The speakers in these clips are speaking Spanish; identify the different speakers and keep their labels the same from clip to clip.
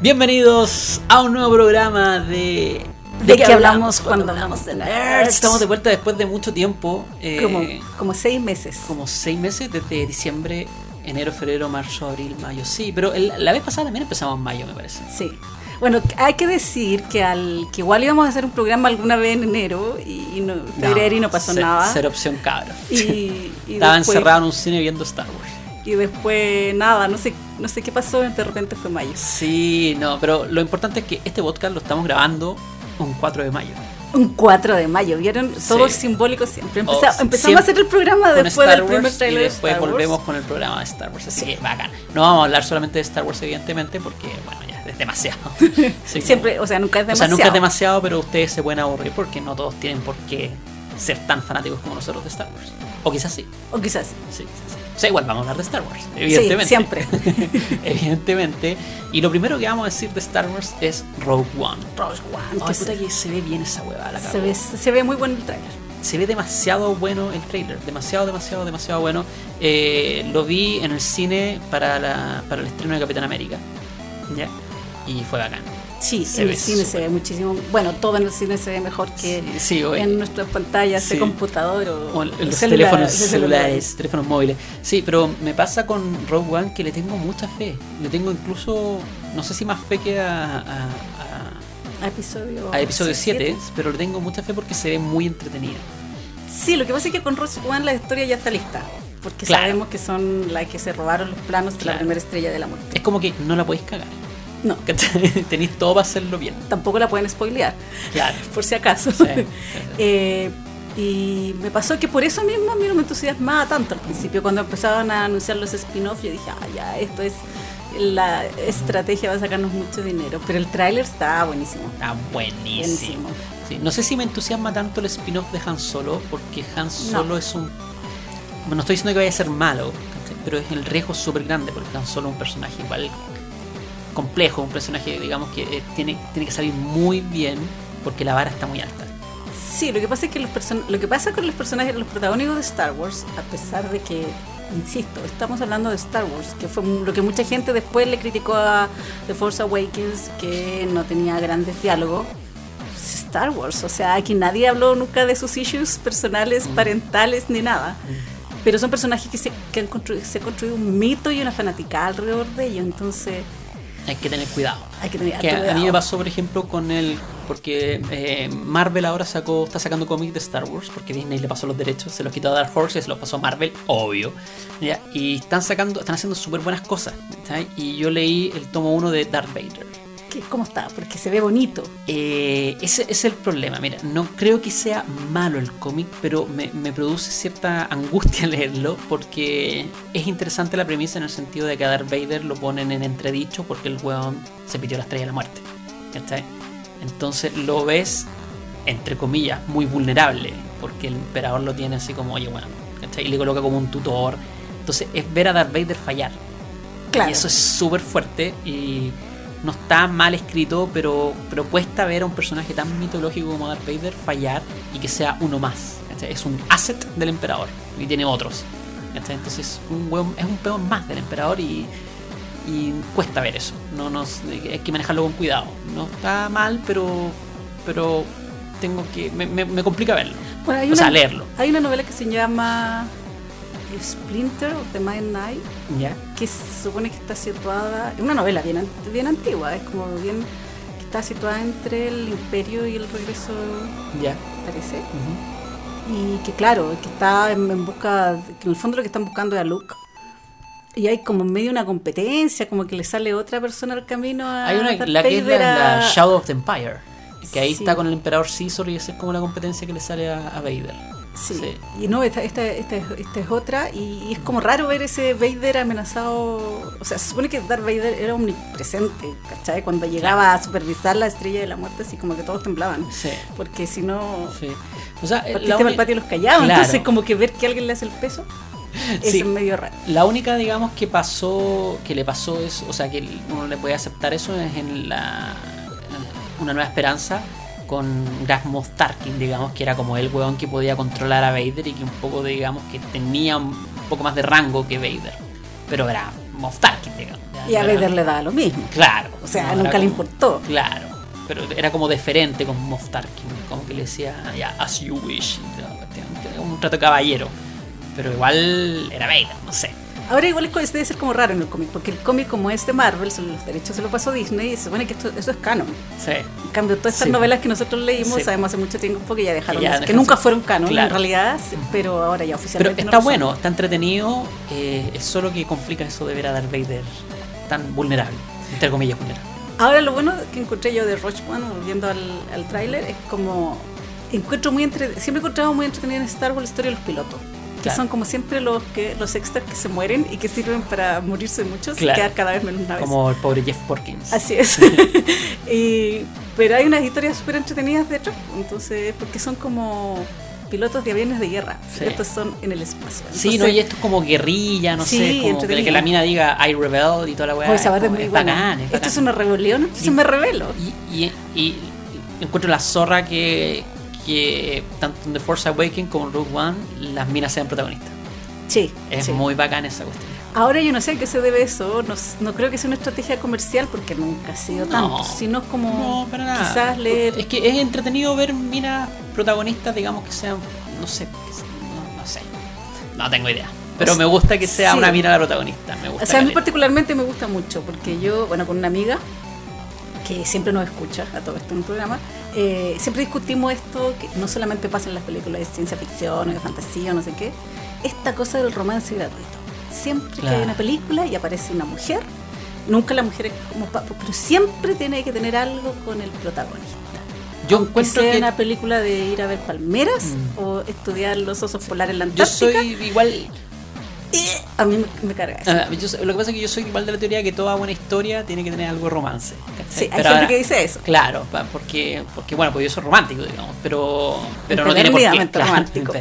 Speaker 1: Bienvenidos a un nuevo programa de...
Speaker 2: ¿De, qué hablamos cuando hablamos de nerds?
Speaker 1: Estamos de vuelta después de mucho tiempo. eh,
Speaker 2: Como, como seis meses.
Speaker 1: como seis meses, desde diciembre, enero, febrero, marzo, abril, mayo. Sí, pero el- la vez pasada también empezamos en mayo, me parece.
Speaker 2: Sí. Bueno, hay que decir que al que igual íbamos a hacer un programa alguna vez en enero y, no, febrero y no pasó
Speaker 1: ser-
Speaker 2: nada.
Speaker 1: Ser opción cabro.
Speaker 2: Y, y
Speaker 1: Estaba
Speaker 2: después,
Speaker 1: encerrado en un cine viendo Star Wars.
Speaker 2: Y después nada, no sé, no sé qué pasó, de repente fue mayo.
Speaker 1: Sí, no, pero lo importante es que este podcast lo estamos grabando un 4 de mayo.
Speaker 2: Un 4 de mayo, ¿vieron? Todo
Speaker 1: Sí.
Speaker 2: simbólico siempre.
Speaker 1: Oh,
Speaker 2: Empeza-
Speaker 1: sí,
Speaker 2: empezamos
Speaker 1: siempre
Speaker 2: a hacer el programa después del primer trailer
Speaker 1: y
Speaker 2: de
Speaker 1: después
Speaker 2: Wars.
Speaker 1: volvemos con el programa de Star Wars. Así que bacán. No vamos a hablar solamente de Star Wars, evidentemente, porque bueno, ya demasiado. Sí,
Speaker 2: Siempre, o sea, nunca es
Speaker 1: O
Speaker 2: demasiado.
Speaker 1: sea, nunca es demasiado, pero ustedes se pueden aburrir porque no todos tienen por qué ser tan fanáticos como nosotros de Star Wars. O quizás sí.
Speaker 2: O quizás.
Speaker 1: Sí, sí, sí. O sea, igual vamos a hablar de Star Wars, evidentemente.
Speaker 2: Sí, siempre.
Speaker 1: evidentemente. Y lo primero que vamos a decir de Star Wars es Rogue One.
Speaker 2: Rogue One, que
Speaker 1: puta
Speaker 2: se,
Speaker 1: que se ve bien esa huevada, la
Speaker 2: se ve, se ve muy bueno el trailer.
Speaker 1: Se ve demasiado bueno el trailer, demasiado, demasiado, demasiado bueno. Eh, lo vi en el cine para, la, para el estreno de Capitán América. ¿Ya? Y fue bacán.
Speaker 2: Sí,
Speaker 1: Se
Speaker 2: en el cine se ve muchísimo. Bueno, todo en el cine se ve mejor que
Speaker 1: Sí, oye.
Speaker 2: en nuestras pantallas
Speaker 1: Sí.
Speaker 2: de computador o,
Speaker 1: los
Speaker 2: celular-
Speaker 1: teléfonos celulares, teléfonos móviles. Sí, pero me pasa con Rogue One que le tengo mucha fe. Le tengo incluso, no sé si más fe que a, a-
Speaker 2: A episodio,
Speaker 1: a- episodio 7,
Speaker 2: siete.
Speaker 1: pero le tengo mucha fe porque se ve muy entretenida.
Speaker 2: Sí, lo que pasa es que con Rogue One la historia ya está lista. Porque
Speaker 1: Claro.
Speaker 2: sabemos que son las que se robaron los planos de
Speaker 1: Claro.
Speaker 2: la primera estrella de la muerte.
Speaker 1: Es como que no la podéis cagar.
Speaker 2: No.
Speaker 1: Tenéis todo para hacerlo bien.
Speaker 2: tampoco la pueden spoilear,
Speaker 1: Claro.
Speaker 2: por si acaso.
Speaker 1: Sí.
Speaker 2: Eh, y me pasó que por eso mismo a mí no me entusiasmaba tanto al principio. Cuando empezaban a anunciar los spin-offs, yo dije, ah, ya, esto es la estrategia, va a sacarnos mucho dinero. Pero el tráiler está buenísimo.
Speaker 1: Está buenísimo.
Speaker 2: Buenísimo.
Speaker 1: Sí, no sé si me entusiasma tanto el spin-off de Han Solo, porque Han Solo es un. Bueno, no estoy diciendo que vaya a ser malo, pero es el riesgo súper grande, porque Han Solo es un personaje igual complejo, un personaje, digamos, que eh, tiene, tiene que salir muy bien, porque la vara está muy alta.
Speaker 2: Sí, lo que pasa es que los lo que pasa con los personajes, los protagónicos de Star Wars, a pesar de que, insisto, estamos hablando de Star Wars, que fue lo que mucha gente después le criticó a The Force Awakens, que no tenía grandes diálogos. Star Wars, o sea, aquí nadie habló nunca de sus issues personales, parentales, ni nada. Pero son personajes que se, que han construido, se ha construido un mito y una fanaticada alrededor de ellos, entonces
Speaker 1: Hay que tener cuidado.
Speaker 2: hay que tener
Speaker 1: Que a, mí me pasó, por ejemplo, con el. Porque eh, Marvel ahora sacó, está sacando cómics de Star Wars, porque Disney le pasó los derechos, se los quitó a Dark Horse y se los pasó a Marvel, obvio. ¿ya? Y están sacando, están haciendo súper buenas cosas. Y yo leí el tomo 1 de Darth Vader.
Speaker 2: ¿Qué- ¿Cómo está? Porque se ve bonito.
Speaker 1: Eh, ese es el problema. Mira, no creo que sea malo el cómic, pero me, me produce cierta angustia leerlo porque es interesante la premisa en el sentido de que a Darth Vader lo ponen en entredicho porque el weón se pidió la estrella de la muerte. ¿Cachai? Entonces lo ves, entre comillas, muy vulnerable porque el emperador lo tiene así como, oye, bueno, ¿cachai? Y le coloca como un tutor. Entonces es ver a Darth Vader fallar.
Speaker 2: Claro.
Speaker 1: Y eso es súper fuerte y no está mal escrito, pero, pero cuesta ver a un personaje tan mitológico como Darth Vader fallar y que sea uno más. Es un asset del emperador y tiene otros. Entonces un es un peón más del emperador y, y cuesta ver eso. No, no, hay que manejarlo con cuidado. No está mal, pero, pero tengo que me, me- me complica verlo.
Speaker 2: Bueno, hay
Speaker 1: o sea,
Speaker 2: una-
Speaker 1: leerlo.
Speaker 2: Hay una novela que se llama Splinter of the Mind Night, que se supone que está situada, es una novela bien, an- bien antigua, es como bien, que está situada entre el imperio y el regreso,
Speaker 1: ¿Ya?
Speaker 2: parece, y que claro, que está en, en busca, que en el fondo lo que están buscando es a Luke. Y hay como en medio una competencia, como que le sale otra persona al camino a
Speaker 1: Hay una, la que es la, Shadow of the Empire. Que ahí
Speaker 2: Sí.
Speaker 1: está con el emperador Caesar y esa es como la competencia que le sale a, a Vader.
Speaker 2: Sí.
Speaker 1: Sí.
Speaker 2: y no, esta, esta, esta, es- esta es otra, y, es como raro ver ese Vader amenazado. O sea, se supone que Darth Vader era omnipresente, ¿cachai? Cuando llegaba a supervisar la estrella de la muerte, así como que todos temblaban.
Speaker 1: Sí.
Speaker 2: Porque si no,
Speaker 1: Sí. O sea,
Speaker 2: partiste
Speaker 1: la,
Speaker 2: el patio los callados,
Speaker 1: Claro.
Speaker 2: entonces como que ver que alguien le hace el peso es
Speaker 1: Sí.
Speaker 2: medio raro.
Speaker 1: la única, digamos, que pasó, que le pasó eso, o sea, que uno le puede aceptar eso es en la Una Nueva Esperanza, con Graf Moff Tarkin, digamos, que era como el weón que podía controlar a Vader y que un poco, digamos, que tenía un poco más de rango que Vader. Pero era Moff Tarkin, digamos.
Speaker 2: Y a Vader le daba lo mismo.
Speaker 1: Claro.
Speaker 2: O sea,
Speaker 1: no,
Speaker 2: nunca le importó.
Speaker 1: Claro. Pero era como deferente con Moff Tarkin, como que le decía, ya, as you wish. Un trato caballero. Pero igual era Vader, no sé.
Speaker 2: Ahora igual es debe ser como raro en el cómic, porque el cómic como es de Marvel, los derechos se lo pasó Disney y se supone que esto, eso es canon.
Speaker 1: Sí.
Speaker 2: En cambio, todas estas
Speaker 1: Sí.
Speaker 2: novelas que nosotros leímos
Speaker 1: Sí.
Speaker 2: sabemos hace mucho tiempo que ya dejaron,
Speaker 1: Que ya
Speaker 2: de ser- que
Speaker 1: dejaron
Speaker 2: nunca fueron canon
Speaker 1: Claro.
Speaker 2: en realidad, pero ahora ya
Speaker 1: Pero
Speaker 2: oficialmente no
Speaker 1: está
Speaker 2: son.
Speaker 1: bueno, está entretenido. eh, es solo que complica eso de ver a Darth Vader tan vulnerable. Entre comillas, vulnerable.
Speaker 2: Ahora lo bueno que encontré yo de Roche One, volviendo al, al tráiler, es como encuentro muy entre, siempre he encontrado muy entretenida en Star Wars la historia de los pilotos. Que
Speaker 1: Claro.
Speaker 2: son como siempre los que los extras que se mueren y que sirven para morirse muchos
Speaker 1: Claro.
Speaker 2: y quedar cada vez menos naves.
Speaker 1: Como el pobre Jeff Porkins.
Speaker 2: Así es. y, pero hay unas historias súper entretenidas de hecho, entonces, porque son como pilotos de aviones de guerra.
Speaker 1: Sí.
Speaker 2: Estos son en el espacio.
Speaker 1: Sí,
Speaker 2: Entonces,
Speaker 1: no, y esto es como guerrilla, no
Speaker 2: Sí,
Speaker 1: sé, como que, la mina diga I rebel y toda la weá.
Speaker 2: esa
Speaker 1: es
Speaker 2: es
Speaker 1: como-
Speaker 2: muy
Speaker 1: es
Speaker 2: buena.
Speaker 1: bacán, es
Speaker 2: Esto es una rebelión, entonces
Speaker 1: Y-
Speaker 2: me revelo.
Speaker 1: Y, y- y encuentro la zorra que, que tanto en The Force Awakens como en Rogue One las minas sean protagonistas.
Speaker 2: Sí,
Speaker 1: Es
Speaker 2: sí.
Speaker 1: muy bacán esa cuestión.
Speaker 2: Ahora yo no sé a qué se debe eso, no, no creo que sea una estrategia comercial porque nunca ha sido
Speaker 1: No.
Speaker 2: tanto, sino como
Speaker 1: No, para nada.
Speaker 2: quizás leer...
Speaker 1: Es que es entretenido ver minas protagonistas, digamos que sean, no sé, no, no sé. No tengo idea. Pero me gusta que sea
Speaker 2: sí.
Speaker 1: una mina la protagonista. Me gusta
Speaker 2: O sea, a mí particularmente me gusta mucho porque yo, bueno, con una amiga que siempre nos escucha a todo esto en el programa, eh, siempre discutimos esto que no solamente pasa en las películas de ciencia ficción o de fantasía o no sé qué, esta cosa del romance gratuito. Siempre que hay una película y aparece una mujer, nunca la mujer es como papo, pero siempre tiene que tener algo con el protagonista.
Speaker 1: Yo
Speaker 2: Aunque
Speaker 1: encuentro
Speaker 2: sea
Speaker 1: que
Speaker 2: una película de ir a ver palmeras
Speaker 1: Mm.
Speaker 2: o estudiar los osos polares en la
Speaker 1: yo
Speaker 2: Antártica,
Speaker 1: soy igual.
Speaker 2: A mí me, me carga eso.
Speaker 1: ah, yo lo que pasa es que yo soy igual de la teoría que toda buena historia tiene que tener algo romance. ¿cachai?
Speaker 2: Sí, hay
Speaker 1: Pero
Speaker 2: gente
Speaker 1: ahora-
Speaker 2: que dice eso.
Speaker 1: Claro, porque, porque bueno, pues yo soy romántico, digamos, pero, pero no tiene por qué. Claro,
Speaker 2: romántico.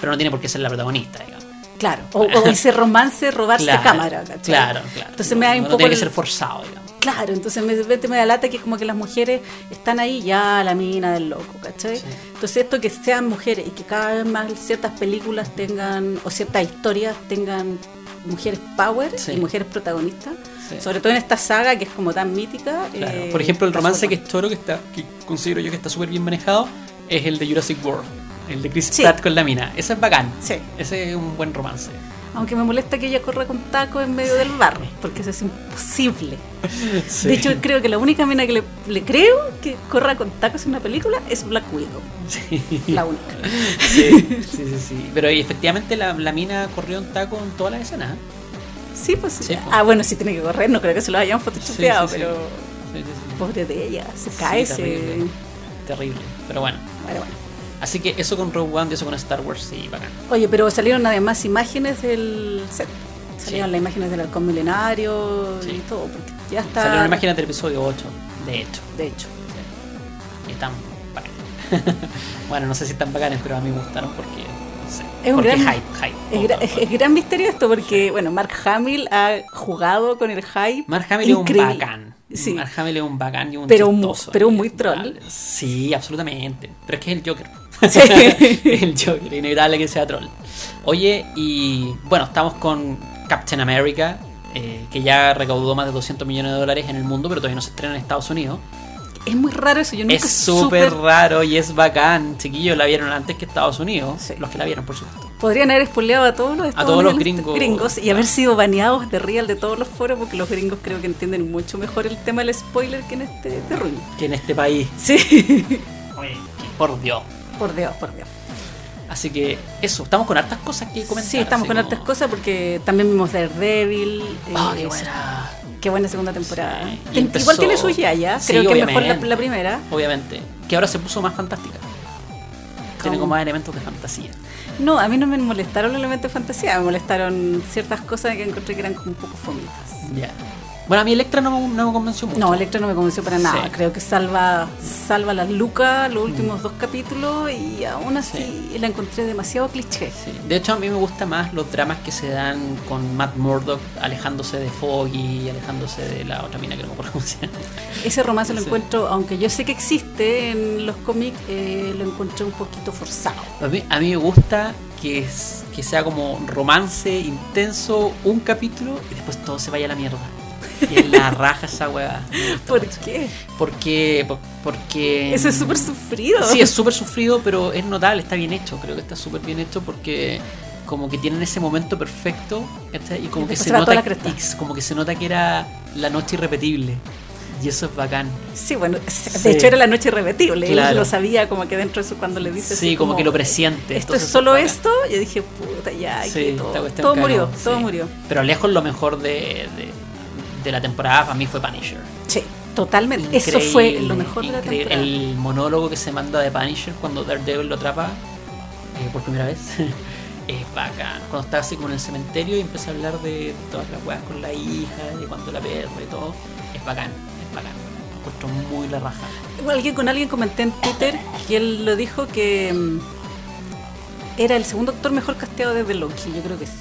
Speaker 1: pero no tiene por qué ser la protagonista, digamos.
Speaker 2: Claro, o, o ese romance robarse
Speaker 1: Claro,
Speaker 2: cámara, ¿cachai?
Speaker 1: Claro, claro.
Speaker 2: Entonces me da un
Speaker 1: no
Speaker 2: poco
Speaker 1: tiene que ser forzado, digamos.
Speaker 2: Claro, entonces me, me, me da lata que como que las mujeres están ahí ya la mina del loco, ¿cachai?
Speaker 1: Sí.
Speaker 2: Entonces esto que sean mujeres y que cada vez más ciertas películas tengan, o ciertas historias tengan mujeres power
Speaker 1: Sí.
Speaker 2: y mujeres protagonistas,
Speaker 1: Sí.
Speaker 2: sobre todo en esta saga que es como tan mítica.
Speaker 1: Claro.
Speaker 2: eh,
Speaker 1: Por ejemplo, el romance que es toro, que está que considero yo que está súper bien manejado, es el de Jurassic World, el de Chris. Pratt con la mina. Ese es bacán. Ese es un buen romance.
Speaker 2: Aunque me molesta que ella corra con tacos en medio del barro, porque eso es imposible.
Speaker 1: Sí.
Speaker 2: De hecho, creo que la única mina que le, le creo que corra con tacos en una película es Black Widow.
Speaker 1: Sí.
Speaker 2: La única.
Speaker 1: Sí, sí, sí, sí. Pero efectivamente la, la mina corrió en taco en todas las escenas. ¿eh?
Speaker 2: Sí, pues.
Speaker 1: Sí, pues.
Speaker 2: ah, bueno, sí tiene que correr, no creo que se lo hayan photoshopeado, pero pobre de ella, se cae, se.
Speaker 1: terrible. Terrible. Pero bueno.
Speaker 2: Bueno, bueno.
Speaker 1: Así que eso con Rogue One y eso con Star Wars, sí, bacán.
Speaker 2: Oye, pero salieron además imágenes del set. Salieron
Speaker 1: Sí.
Speaker 2: las imágenes del halcón milenario y todo, porque ya está.
Speaker 1: Salieron imágenes del episodio 8, de hecho.
Speaker 2: De hecho.
Speaker 1: Sí. Y están bacanes. bueno, no sé si están bacanes, pero a mí me gustaron porque.
Speaker 2: Es un gran-
Speaker 1: hype, hype.
Speaker 2: Es, es gran misterio esto porque, bueno, Mark Hamill ha jugado con el hype.
Speaker 1: Mark Hamill es un bacán.
Speaker 2: Sí.
Speaker 1: Mark Hamill es un bacán y un
Speaker 2: Pero un- pero un muy troll.
Speaker 1: Sí, absolutamente. Pero es que es el Joker.
Speaker 2: Sí.
Speaker 1: El Joker, inevitable que sea troll. Oye, y bueno, estamos con Captain America, eh, que ya recaudó más de 200 millones de dólares en el mundo, pero todavía no se estrena en Estados Unidos.
Speaker 2: Es muy raro eso, yo nunca
Speaker 1: Es súper raro y es bacán. Chiquillos, la vieron antes que Estados Unidos.
Speaker 2: Sí.
Speaker 1: Los que la vieron, por supuesto.
Speaker 2: Podrían haber spoileado a todos los
Speaker 1: A todos los
Speaker 2: estadounidenses
Speaker 1: gringos.
Speaker 2: y haber sido baneados de real de todos los foros porque los gringos creo que entienden mucho mejor el tema del spoiler que en este terruño.
Speaker 1: Que en este país.
Speaker 2: Sí.
Speaker 1: Oye, por Dios.
Speaker 2: Por Dios, por Dios.
Speaker 1: Así que eso, estamos con hartas cosas que comentar.
Speaker 2: Sí, estamos con
Speaker 1: como-
Speaker 2: hartas cosas porque también vimos Daredevil.
Speaker 1: Ah,
Speaker 2: eh,
Speaker 1: qué buena.
Speaker 2: Qué buena segunda temporada.
Speaker 1: Sí,
Speaker 2: Ten-
Speaker 1: empezó-
Speaker 2: Igual tiene su ya.
Speaker 1: Sí,
Speaker 2: Creo que mejor la, primera.
Speaker 1: Obviamente. Que ahora se puso más fantástica. Tiene como más elementos de fantasía.
Speaker 2: No, a mí no me molestaron los elementos de fantasía, me molestaron ciertas cosas que encontré que eran como un poco fomitas.
Speaker 1: Ya. Bueno, a mí Electra no, no me convenció mucho.
Speaker 2: No, Electra no me convenció para nada.
Speaker 1: Sí.
Speaker 2: Creo que salva salva las lucas los últimos dos capítulos y aún así
Speaker 1: Mm. Sí.
Speaker 2: la encontré demasiado cliché.
Speaker 1: Sí. De hecho, a mí me gustan más los dramas que se dan con Matt Murdock alejándose de Foggy, alejándose de la otra mina que no me acuerdo cómo se llama.
Speaker 2: Ese romance lo encuentro, aunque yo sé que existe en los cómics, eh, lo encontré un poquito forzado.
Speaker 1: A mí, a mí me gusta que, es- que sea como romance intenso un capítulo y después todo se vaya a la mierda. Y en la raja esa weá.
Speaker 2: ¿Por
Speaker 1: mucho.
Speaker 2: qué?
Speaker 1: Porque. por- Porque.
Speaker 2: Eso es súper sufrido.
Speaker 1: Sí, es súper sufrido, pero es notable, está bien hecho. Creo que está súper bien hecho porque como que tienen ese momento perfecto y como
Speaker 2: Y
Speaker 1: que se nota y como que se nota que era la noche irrepetible y eso es bacán
Speaker 2: Sí, bueno, de
Speaker 1: Sí.
Speaker 2: hecho era la noche irrepetible.
Speaker 1: Claro.
Speaker 2: Él lo sabía como que dentro de eso cuando le dice
Speaker 1: sí
Speaker 2: así
Speaker 1: como, que lo presiente
Speaker 2: Esto
Speaker 1: entonces
Speaker 2: es solo esto. Yo dije, puta, ya,
Speaker 1: Sí,
Speaker 2: que todo, todo murió,
Speaker 1: sí.
Speaker 2: todo murió.
Speaker 1: pero lejos lo mejor de, de, de la temporada para mí fue Punisher
Speaker 2: Sí, totalmente. Eso fue lo mejor de la temporada.
Speaker 1: el monólogo que se manda de Punisher cuando Daredevil lo atrapa eh, por primera vez es bacán. Cuando está así como en el cementerio y empieza a hablar de todas las weas con la hija, de cuando la perra y todo, es bacán, es bacán. Lo encuentro muy la raja.
Speaker 2: Alguien con alguien comenté en Twitter que él lo dijo que mm, era el segundo actor mejor casteado desde Loki. Yo creo que sí.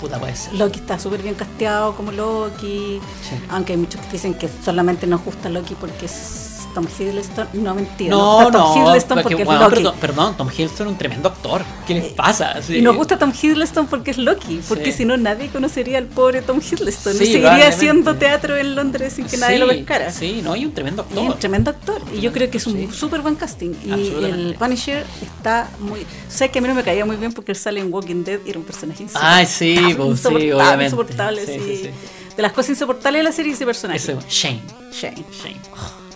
Speaker 1: Puta puede ser.
Speaker 2: Loki está súper bien casteado como Loki.
Speaker 1: Sí.
Speaker 2: Aunque hay muchos que dicen que solamente nos gusta Loki porque es Tom Hiddleston. No, mentira.
Speaker 1: No,
Speaker 2: nos gusta Tom
Speaker 1: no,
Speaker 2: Hiddleston
Speaker 1: porque,
Speaker 2: porque,
Speaker 1: bueno,
Speaker 2: es Loki.
Speaker 1: perdón, perdón, Tom Hiddleston es un tremendo actor. ¿Qué les pasa? Sí.
Speaker 2: Y nos gusta Tom Hiddleston porque es Loki, porque
Speaker 1: Sí.
Speaker 2: si no nadie conocería al pobre Tom Hiddleston.
Speaker 1: Sí,
Speaker 2: y seguiría haciendo teatro en Londres sin que nadie
Speaker 1: Sí,
Speaker 2: lo pescara.
Speaker 1: Sí, no, y un tremendo
Speaker 2: Y
Speaker 1: actor.
Speaker 2: un tremendo actor. Y yo creo que es un
Speaker 1: Sí.
Speaker 2: súper buen casting. Y el Punisher está muy. Sé que a mí no me caía muy bien porque él sale en Walking Dead y era un personaje
Speaker 1: Ay, sí,
Speaker 2: insoportable,
Speaker 1: pues, sí,
Speaker 2: insoportable,
Speaker 1: obviamente.
Speaker 2: insoportable,
Speaker 1: Sí,
Speaker 2: sí.
Speaker 1: sí, sí.
Speaker 2: De las cosas insoportables de la serie ese personaje.
Speaker 1: Ese, Shane.
Speaker 2: Shane.
Speaker 1: Shane.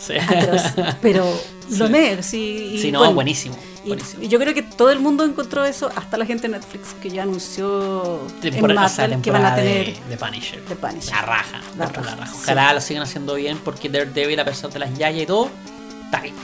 Speaker 1: Sí.
Speaker 2: Atroz. Pero lo me, sí. y
Speaker 1: Sí, no,
Speaker 2: bueno,
Speaker 1: buenísimo.
Speaker 2: y-
Speaker 1: buenísimo.
Speaker 2: Y, yo creo que todo el mundo encontró eso, hasta la gente de Netflix que ya anunció en
Speaker 1: Temporada, o sea,
Speaker 2: Marvel que van a tener.
Speaker 1: de, de Punisher.
Speaker 2: de Punisher.
Speaker 1: La raja.
Speaker 2: La
Speaker 1: La
Speaker 2: raja.
Speaker 1: Ojalá lo sigan haciendo bien porque Daredevil, a pesar de las yayas y todo, está bien.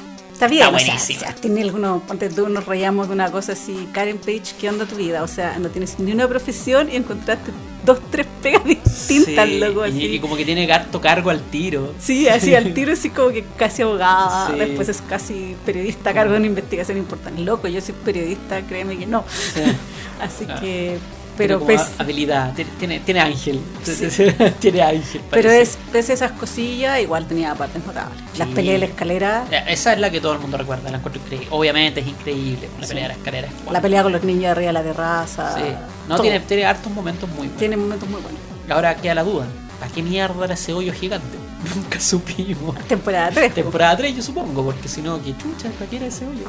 Speaker 2: Está bien,
Speaker 1: Está
Speaker 2: o sea,
Speaker 1: buenísimo.
Speaker 2: o sea, tiene algunos, ponte tú, nos reíamos de una cosa así, Karen Page, ¿qué onda tu vida? O sea, no tienes ni una profesión y encontraste dos, tres pegas distintas,
Speaker 1: Sí,
Speaker 2: loco,
Speaker 1: y,
Speaker 2: así.
Speaker 1: y como que tiene harto cargo al tiro.
Speaker 2: Sí, así al tiro, así como que casi abogada,
Speaker 1: Sí.
Speaker 2: después es casi periodista a cargo de una investigación importante. Loco, yo soy periodista, créeme que no.
Speaker 1: Sí.
Speaker 2: Así
Speaker 1: Ah.
Speaker 2: que, pero
Speaker 1: como
Speaker 2: pues,
Speaker 1: habilidad, tiene, tiene, tiene ángel.
Speaker 2: Sí.
Speaker 1: tiene ángel.
Speaker 2: pero es, pese a esas cosillas, igual tenía partes notables. Las peleas de la escalera,
Speaker 1: Eh, Esa es la que todo el mundo recuerda, la encuentro increíble. Obviamente es increíble, la
Speaker 2: Sí.
Speaker 1: pelea de la escalera es
Speaker 2: la pelea con los niños arriba de la terraza.
Speaker 1: Sí. No,
Speaker 2: todo.
Speaker 1: tiene, tiene hartos momentos muy buenos.
Speaker 2: Tiene momentos muy buenos.
Speaker 1: Ahora queda la duda. ¿Para qué mierda era ese hoyo gigante? Nunca supimos.
Speaker 2: Temporada 3.
Speaker 1: Temporada 3 yo supongo, porque si no, qué chucha, ¿para qué era ese hoyo?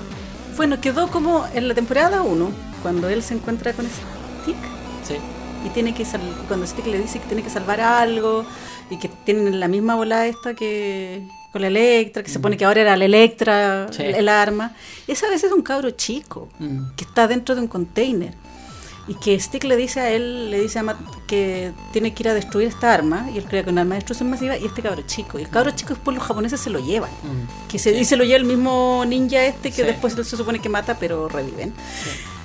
Speaker 2: Bueno, quedó como en la temporada 1, cuando él se encuentra con Stick
Speaker 1: Sí.
Speaker 2: y tiene que sal- cuando Stick le dice que tiene que salvar algo y que tienen la misma bola esta que con la Electra, que se pone que ahora era la Electra,
Speaker 1: Sí.
Speaker 2: el, el arma. Esa vez es un cabro chico
Speaker 1: Mm.
Speaker 2: que está dentro de un container y que Stick le dice a él, le dice a Matt que tiene que ir a destruir esta arma y él crea que es un arma de destrucción masiva y este cabro chico. Y el cabro chico después los japoneses se lo llevan.
Speaker 1: Mm.
Speaker 2: Que se dice lo lleva el mismo ninja este que
Speaker 1: Sí.
Speaker 2: después se supone que mata, pero reviven.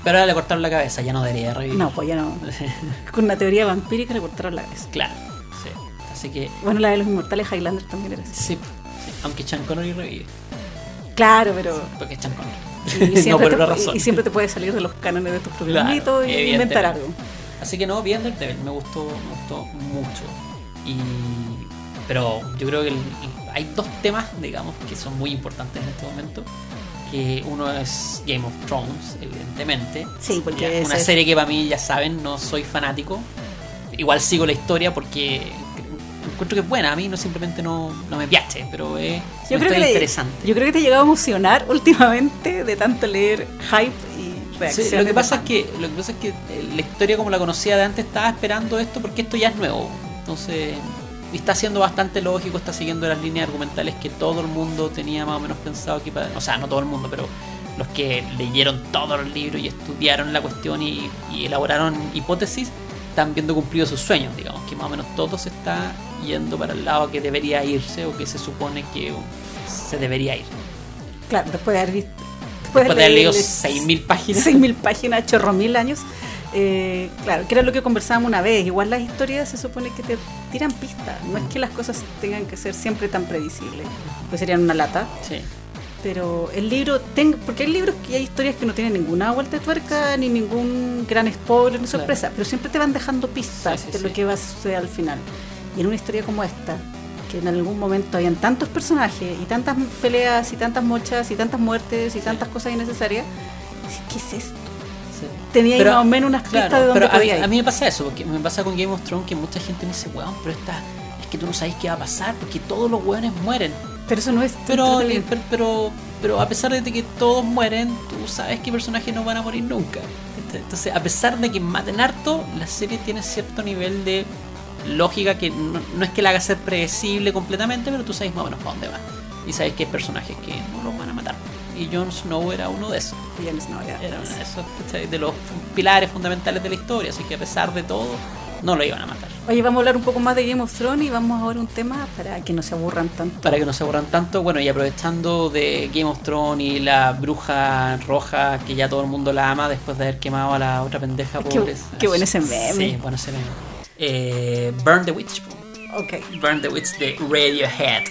Speaker 1: Pero ahora le cortaron la cabeza, ya no debería revivir.
Speaker 2: No, pues ya no. Con una teoría vampírica le cortaron la cabeza.
Speaker 1: claro, sí. Así que,
Speaker 2: Bueno, la de los inmortales Highlander también era así.
Speaker 1: sí, sí. Aunque Chan Connery revive.
Speaker 2: Claro, pero.
Speaker 1: Porque es Chan Connery.
Speaker 2: Y siempre,
Speaker 1: no por
Speaker 2: te,
Speaker 1: razón.
Speaker 2: y siempre te puedes salir de los cánones de tus propios
Speaker 1: Claro,
Speaker 2: y inventar algo.
Speaker 1: Así que no, bien Daredevil, me gustó, me gustó mucho. Y, pero yo creo que el- hay dos temas, digamos, que son muy importantes en este momento. Que uno es Game of Thrones, evidentemente.
Speaker 2: Sí, porque ese
Speaker 1: una
Speaker 2: es-
Speaker 1: serie que para mí, ya saben, no soy fanático. Igual sigo la historia porque encuentro que es buena. A mí no simplemente no, no me piache, pero es
Speaker 2: Yo creo, que
Speaker 1: interesante.
Speaker 2: yo creo que te llegaba a emocionar últimamente de tanto leer hype y
Speaker 1: Sí,
Speaker 2: reacciones.
Speaker 1: lo que pasa es que lo que pasa es que eh, la historia como la conocía de antes estaba esperando esto porque esto ya es nuevo. Entonces, está siendo bastante lógico, está siguiendo las líneas argumentales que todo el mundo tenía más o menos pensado que para, o sea, no todo el mundo, pero los que leyeron todos los libros y estudiaron la cuestión y, y elaboraron hipótesis están viendo cumplidos sus sueños, digamos, que más o menos todo se está yendo para el lado que debería irse o que se supone que se debería ir.
Speaker 2: Claro, después de haber visto.
Speaker 1: Después de haber leído
Speaker 2: leer
Speaker 1: 6.000 páginas.
Speaker 2: 6.000 páginas, chorro mil años. Eh, claro, que era lo que conversábamos una vez. Igual las historias se supone que te tiran pistas. No es que las cosas tengan que ser siempre tan predecibles, pues serían una lata.
Speaker 3: Sí.
Speaker 2: Pero el libro, ten- porque hay libros que hay historias que no tienen ninguna vuelta de tuerca, ni ningún gran spoiler, ni
Speaker 3: Claro.
Speaker 2: sorpresa, pero siempre te van dejando pistas
Speaker 3: Sí, sí,
Speaker 2: de lo que va a suceder al final. Y en una historia como esta, que en algún momento habían tantos personajes, y tantas peleas, y tantas mochas, y tantas muertes, y tantas cosas innecesarias, ¿qué es esto? Tenía ahí
Speaker 3: Pero,
Speaker 2: más o menos unas pistas
Speaker 3: Claro,
Speaker 2: de dónde
Speaker 3: pero a mí,
Speaker 2: podía ir.
Speaker 3: a mí me pasa eso, porque me pasa con Game of Thrones que mucha gente me dice, weón, pero esta, es que tú no sabes qué va a pasar, porque todos los weones mueren.
Speaker 2: Pero eso no es
Speaker 3: Pero, pero, pero, pero a pesar de que todos mueren, tú sabes que personajes no van a morir nunca. Entonces, a pesar de que maten harto, la serie tiene cierto nivel de lógica que no, no es que la haga ser predecible completamente, pero tú sabes más o menos para dónde va. Y sabes que hay personajes que no los van a matar. Y Jon Snow era uno de esos.
Speaker 2: Jon Snow era-
Speaker 3: Era uno de esos, ¿cachai? de los pilares fundamentales de la historia. Así que a pesar de todo, no lo iban a matar.
Speaker 2: Oye, vamos a hablar un poco más de Game of Thrones y vamos a ver un tema para que no se aburran tanto.
Speaker 3: Para que no se aburran tanto, bueno, y aprovechando de Game of Thrones y la bruja roja, que ya todo el mundo la ama después de haber quemado a la otra pendeja
Speaker 2: Qué-
Speaker 3: pobre.
Speaker 2: qué bueno ese meme.
Speaker 3: Sí, bueno ese meme. Eh, Burn the Witch.
Speaker 2: Ok.
Speaker 3: Burn the Witch de Radiohead.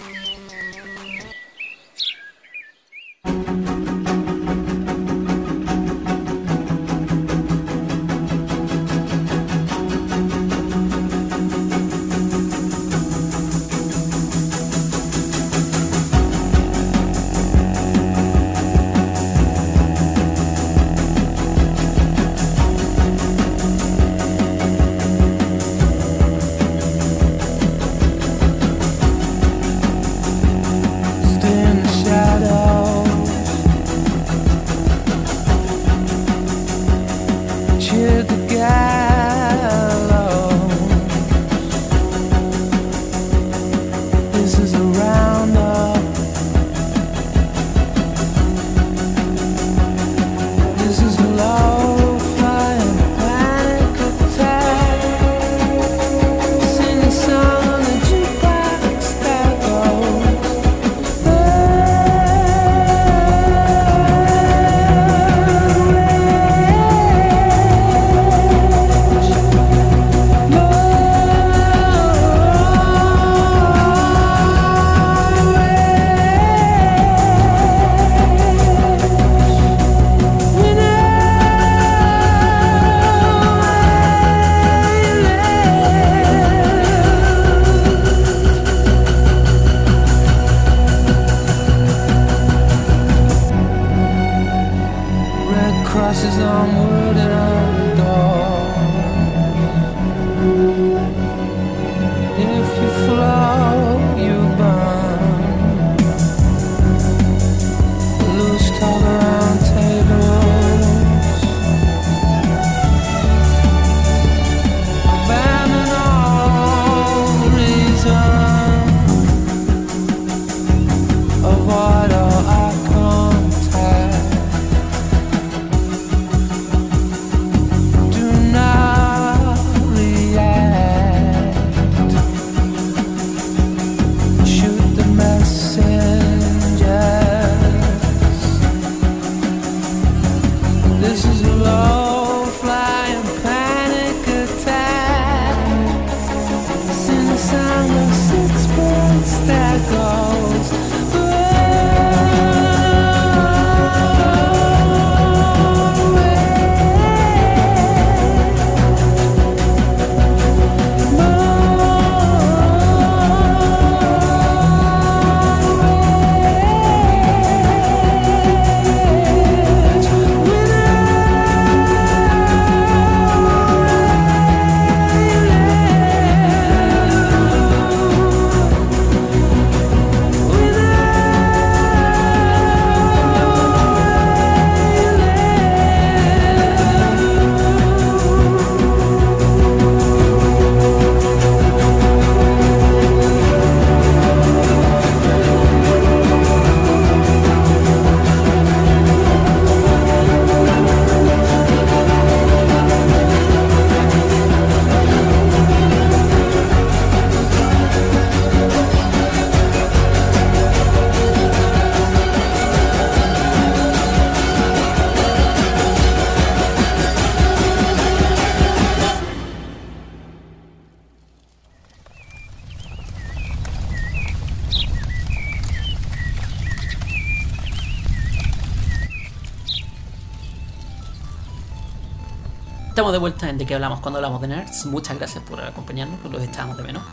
Speaker 1: Estamos de qué hablamos cuando hablamos de nerds. Muchas gracias por acompañarnos, los echábamos de menos.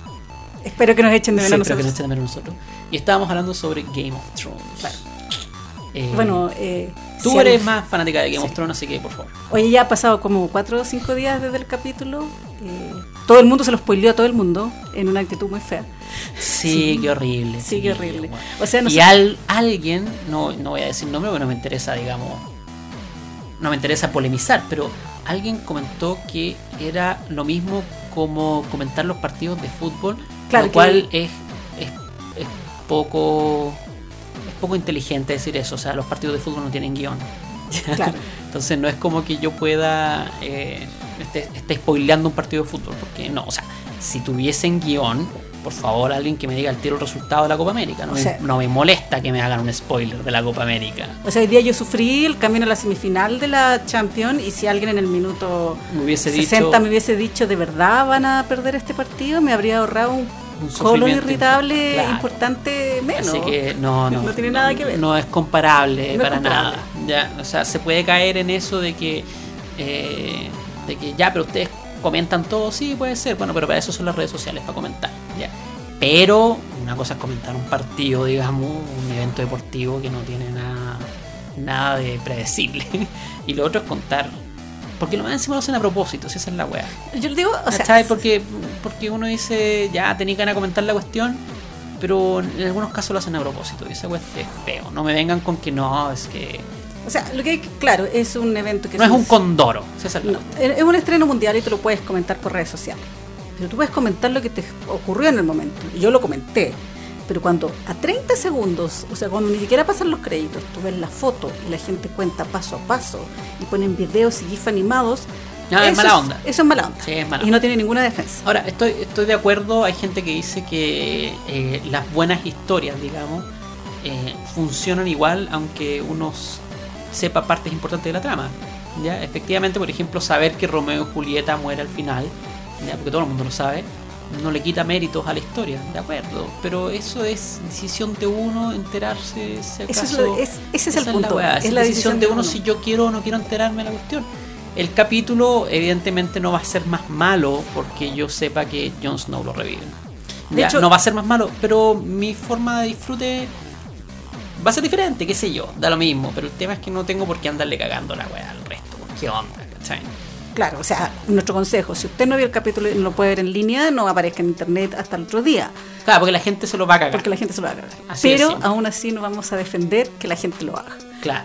Speaker 2: Espero que nos echen de
Speaker 1: Sí,
Speaker 2: menos
Speaker 1: espero que nos
Speaker 2: nosotros.
Speaker 1: echen de menos nosotros. Y estábamos hablando sobre Game of Thrones.
Speaker 2: Claro.
Speaker 1: Eh,
Speaker 2: Bueno, eh,
Speaker 1: tú
Speaker 2: si
Speaker 1: eres más fanática de Game
Speaker 2: Sí.
Speaker 1: of Thrones, así que por favor.
Speaker 2: Oye, ya ha pasado como cuatro o cinco días desde el capítulo. eh, todo el mundo se lo spoileó a todo el mundo en una actitud muy fea.
Speaker 1: Sí, qué horrible.
Speaker 2: Sí, qué horrible.
Speaker 1: bueno.
Speaker 2: O sea, no
Speaker 1: y
Speaker 2: sé-
Speaker 1: al, alguien, no, no voy a decir nombre porque no me interesa, digamos, no me interesa polemizar, pero alguien comentó que era lo mismo como comentar los partidos de fútbol,
Speaker 2: Claro
Speaker 1: lo
Speaker 2: que-
Speaker 1: cual es, es, es poco es poco inteligente decir eso, o sea, los partidos de fútbol no tienen guion.
Speaker 2: Claro.
Speaker 1: Entonces no es como que yo pueda eh, esté, esté spoileando un partido de fútbol, porque no, o sea, si tuviesen guion, por favor alguien que me diga el tiro el resultado de la Copa América, no,
Speaker 2: O
Speaker 1: me, no me molesta que me hagan un spoiler de la Copa América.
Speaker 2: O sea, hoy día yo sufrí el camino a la semifinal de la Champions y si alguien en el minuto
Speaker 1: Me hubiese
Speaker 2: 60
Speaker 1: dicho
Speaker 2: me hubiese dicho de verdad van a perder este partido, me habría ahorrado un,
Speaker 1: Un
Speaker 2: colon irritable
Speaker 1: claro.
Speaker 2: importante menos.
Speaker 1: Así que no, no.
Speaker 2: No tiene nada que ver.
Speaker 1: No es comparable
Speaker 2: es
Speaker 1: para
Speaker 2: comparable.
Speaker 1: nada. Ya, o sea, se puede caer en eso de que, eh, de que ya, pero ustedes comentan todo, sí, puede ser. Bueno, pero para eso son las redes sociales, para comentar. Ya. Pero una cosa es comentar un partido, digamos, un evento deportivo que no tiene nada, nada de predecible. y lo otro es contar. Porque lo más encima lo hacen a propósito, si esa es la weá.
Speaker 2: Yo le digo, o sea.
Speaker 1: Porque, porque uno dice, ya tenía ganas de comentar la cuestión, pero en algunos casos lo hacen a propósito. Y esa cuestión es feo. No me vengan con que no, es que.
Speaker 2: O sea, lo que hay que- claro, es un evento que
Speaker 1: No es un condoro. es la-
Speaker 2: No, es un estreno mundial y tú lo puedes comentar por redes sociales. Pero tú puedes comentar lo que te ocurrió en el momento. Yo lo comenté. Pero cuando a 30 segundos, o sea, cuando ni siquiera pasan los créditos, tú ves la foto y la gente cuenta paso a paso y ponen videos y gif animados.
Speaker 1: Ah, es
Speaker 2: eso
Speaker 1: mala onda.
Speaker 2: Eso es mala onda.
Speaker 1: Sí, es mala
Speaker 2: y no tiene ninguna defensa.
Speaker 1: Ahora, estoy, estoy de acuerdo. Hay gente que dice que eh, las buenas historias, digamos, eh, funcionan igual, aunque uno s- sepa partes importantes de la trama. ¿ya? Efectivamente, por ejemplo, saber que Romeo y Julieta muere al final, ¿ya? porque todo el mundo lo sabe, no le quita méritos a la historia, de acuerdo. Pero eso es decisión de uno enterarse. Si
Speaker 2: es
Speaker 1: acaso,
Speaker 2: lo- es- ese es el punto,
Speaker 1: La
Speaker 2: es
Speaker 1: es
Speaker 2: la
Speaker 1: decisión de uno
Speaker 2: uno.
Speaker 1: si yo quiero o no quiero enterarme de la cuestión. El capítulo evidentemente no va a ser más malo porque yo sepa que Jon Snow lo reviven.
Speaker 2: De
Speaker 1: Ya,
Speaker 2: hecho-
Speaker 1: no va a ser más malo, pero mi forma de disfrute va a ser diferente, qué sé yo, da lo mismo. Pero el tema es que no tengo por qué andarle cagando la weá al resto. ¿Qué onda? ¿cachai?
Speaker 2: Claro, o sea, nuestro consejo, si usted no vio el capítulo y no lo puede ver en línea, no aparezca en internet hasta el otro día,
Speaker 1: Claro, porque la gente se lo va a cagar.
Speaker 2: porque la gente se lo va a.
Speaker 1: Así de
Speaker 2: Pero aún así no vamos a defender que la gente lo haga.
Speaker 1: Claro,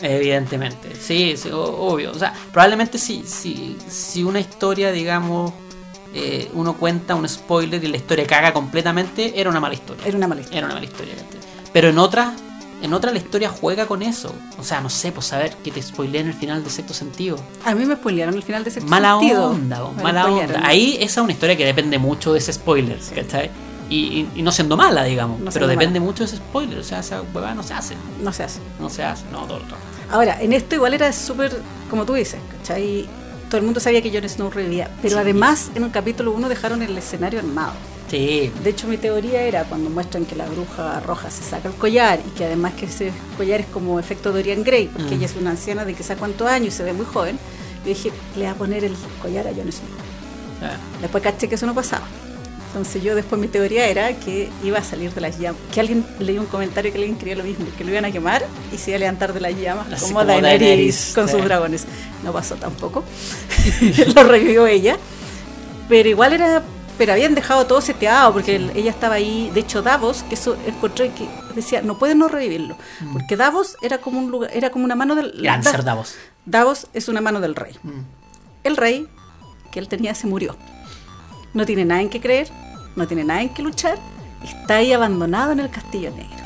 Speaker 1: evidentemente. Sí, sí, obvio. O sea, probablemente si, si, si una historia, digamos, eh, uno cuenta un spoiler y la historia caga completamente, era una mala historia.
Speaker 2: Era una mala historia.
Speaker 1: Era una mala historia. Pero en otra, en otra la historia juega con eso. O sea, no sé, pues saber que te spoileen el final de sexto sentido.
Speaker 2: A mí me spoilearon el final de ese
Speaker 1: Mala
Speaker 2: sentido.
Speaker 1: onda, mala
Speaker 2: spoilearon.
Speaker 1: onda. Ahí esa es una historia que depende mucho de ese spoiler, ¿cachai? Y, y- y no siendo mala, digamos,
Speaker 2: No
Speaker 1: pero depende
Speaker 2: mala.
Speaker 1: mucho de ese spoiler. O sea, esa huevada no se hace.
Speaker 2: No se hace.
Speaker 1: No se hace, no, todo el rato.
Speaker 2: Ahora, en esto igual era súper, como tú dices, ¿cachai? Todo el mundo sabía que Jon Snow revivía. Pero
Speaker 1: Sí.
Speaker 2: además, en el capítulo 1 dejaron el escenario armado.
Speaker 1: Sí,
Speaker 2: De hecho, mi teoría era cuando muestran que la bruja roja se saca el collar y que además que ese collar es como efecto Dorian Gray, porque
Speaker 1: Mm.
Speaker 2: ella es una anciana de que sabe cuántos años y se ve muy joven. Yo dije, le va a poner el collar a Jon Snow.
Speaker 1: Ah,
Speaker 2: Después caché que eso no pasaba. Entonces yo después mi teoría era que iba a salir de las llamas. Que alguien leí un comentario que alguien creía lo mismo, que lo iban a quemar y se iba a levantar de las llamas
Speaker 1: Así
Speaker 2: como,
Speaker 1: como
Speaker 2: Daenerys,
Speaker 1: Daenerys,
Speaker 2: con
Speaker 1: sí.
Speaker 2: sus dragones. No pasó tampoco. lo revivió ella. Pero igual era... Pero habían dejado todo seteado porque el- ella estaba ahí. De hecho, Davos, que eso encontré que decía, no pueden no revivirlo. Porque Davos era como un lugar, era como una mano del...
Speaker 1: Gran
Speaker 2: Da-
Speaker 1: ser Davos.
Speaker 2: Davos es una mano del rey
Speaker 1: Mm.
Speaker 2: el rey que él tenía se murió. No tiene nada en que creer, no tiene nada en que luchar, está ahí abandonado en el castillo negro.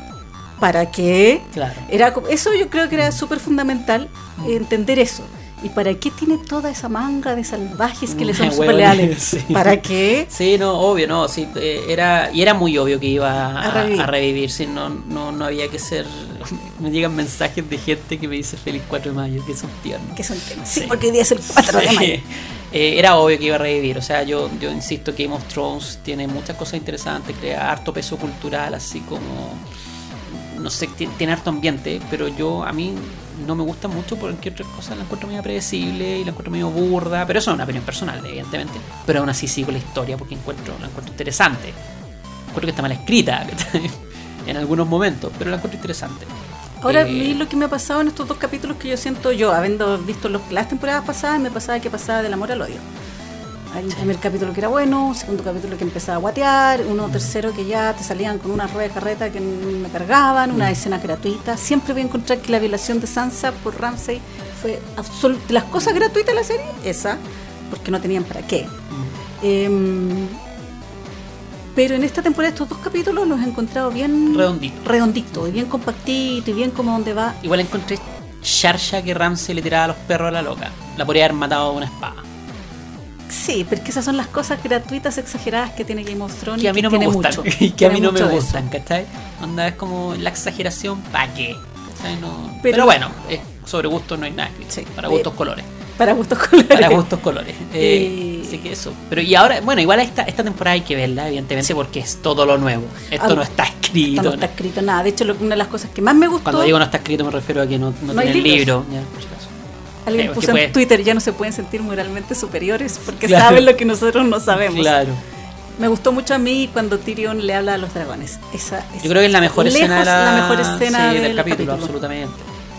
Speaker 2: ¿Para qué?
Speaker 1: Claro.
Speaker 2: Era, eso yo creo que era súper fundamental entender eso. ¿Y para qué tiene toda esa manga de salvajes que le son
Speaker 1: Mm,
Speaker 2: súper
Speaker 1: huevones,
Speaker 2: leales?
Speaker 1: sí.
Speaker 2: ¿Para qué?
Speaker 1: Sí, no, obvio, no, sí, eh, era, y era muy obvio que iba a,
Speaker 2: A revivir.
Speaker 1: a revivir, sí, no, no, no había que ser, me llegan mensajes de gente que me dice feliz 4 de mayo, que son tiernos.
Speaker 2: Que son temas. Sí,
Speaker 1: Sí.
Speaker 2: porque hoy día es el 4 de mayo.
Speaker 1: Eh, era obvio que iba a revivir, o sea, yo, yo insisto que Game of Thrones tiene muchas cosas interesantes, crea harto peso cultural, así como no sé, ti- tiene harto ambiente, pero yo a mí no me gusta mucho porque otras cosas la encuentro medio predecible y la encuentro medio burda, pero eso es una opinión personal, evidentemente. Pero aún así sigo la historia porque encuentro, la encuentro interesante. Encuentro que está mal escrita en algunos momentos, pero la encuentro interesante.
Speaker 2: Ahora,
Speaker 1: Eh,
Speaker 2: lo que me ha pasado en estos dos capítulos que yo siento yo, habiendo visto los, las temporadas pasadas, me pasaba que pasaba del amor al odio. Hay un primer capítulo que era bueno, un segundo capítulo que empezaba a guatear, uno tercero que ya te salían con una rueda de carreta que me cargaban, una escena gratuita. Siempre voy a encontrar que la violación de Sansa por Ramsey fue absol- de las cosas gratuitas de la serie, esa, porque no tenían para qué. Em, pero en esta temporada estos dos capítulos los he encontrado bien
Speaker 1: Redondito.
Speaker 2: redondito, y bien compactito y bien como donde va.
Speaker 1: Igual encontré Sharsha que Ramsey le tiraba a los perros a la loca. La podría haber matado con una espada.
Speaker 2: Sí, porque esas son las cosas gratuitas exageradas que tiene Game of Thrones
Speaker 1: que a mí no me gustan
Speaker 2: mucho.
Speaker 1: y que a mí no me gustan. ¿cachai? Onda es como la exageración, ¿para qué?
Speaker 2: Pero-
Speaker 1: Pero, bueno, es- sobre gustos no hay nada escrito.
Speaker 2: Sí.
Speaker 1: Para
Speaker 2: Eh,
Speaker 1: gustos colores.
Speaker 2: Para gustos colores.
Speaker 1: Para gustos colores. Eh,
Speaker 2: Y-
Speaker 1: Así que eso. Pero y ahora, bueno, igual esta, esta temporada hay que verla, evidentemente, porque es todo lo nuevo. Esto
Speaker 2: Ah,
Speaker 1: no está escrito.
Speaker 2: Esto no está escrito nada. De hecho, lo- una de las cosas que más me gustó,
Speaker 1: Cuando digo no está escrito me refiero a que no, no, tiene el libro. ya.
Speaker 2: Alguien
Speaker 1: eh,
Speaker 2: puso en Twitter, ya no se pueden sentir moralmente superiores porque
Speaker 1: Claro.
Speaker 2: saben lo que nosotros no sabemos.
Speaker 1: Claro.
Speaker 2: Me gustó mucho a mí cuando Tyrion le habla a los dragones. Esa es
Speaker 1: Yo creo que es la mejor escena de la,
Speaker 2: la mejor escena
Speaker 1: sí,
Speaker 2: del,
Speaker 1: capítulo, absolutamente.